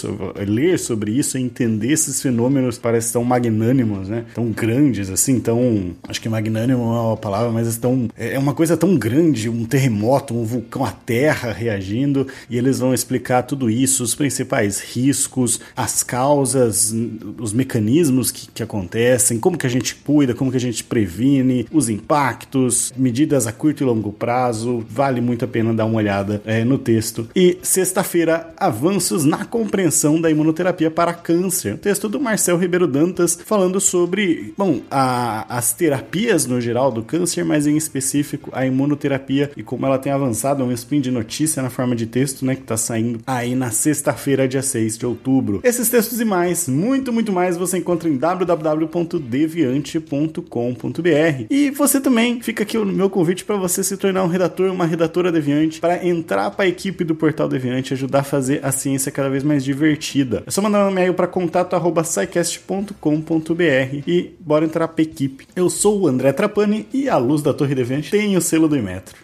ler sobre isso e entender esses fenômenos parece tão magnânimos, né? Tão grandes, assim, tão. Acho que magnânimo é uma palavra, mas tão. É uma coisa tão grande, um terremoto, um vulcão, a terra reagindo, e eles vão explicar tudo isso, os principais riscos, as causas, os mecanismos que, que acontecem, como que a gente cuida, como que a gente previne, os impactos, medidas a curto e longo prazo. Vale muito a pena dar uma olhada é, no texto. E sexta-feira, avanços na compreensão da imunoterapia para câncer. texto do Marcel Ribeiro Dantas falando sobre, bom, a, as terapias no geral do câncer, mas em específico a imunoterapia e como ela tem avançado. É um spin de notícia na forma de texto, né, que tá saindo aí na sexta-feira, dia 6 de outubro. Esses textos e mais, muito, muito mais, você encontra em www.deviante.com.br. E você também, fica aqui o meu convite para você se tornar um redator, uma redatora deviante, para entrar para a equipe do Portal Deviante e ajudar a fazer a ciência cada vez mais divertida. É só mandar um e-mail para contato@scicast.com.br e bora entrar para a equipe. Eu sou o André Trapani e a luz da Torre Deviante tem o selo do Imetro.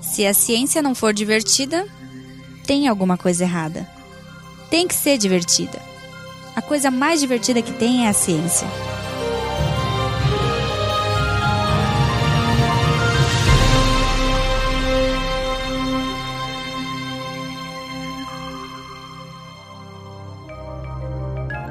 Se a ciência não for divertida, tem alguma coisa errada. Tem que ser divertida. A coisa mais divertida que tem é a ciência.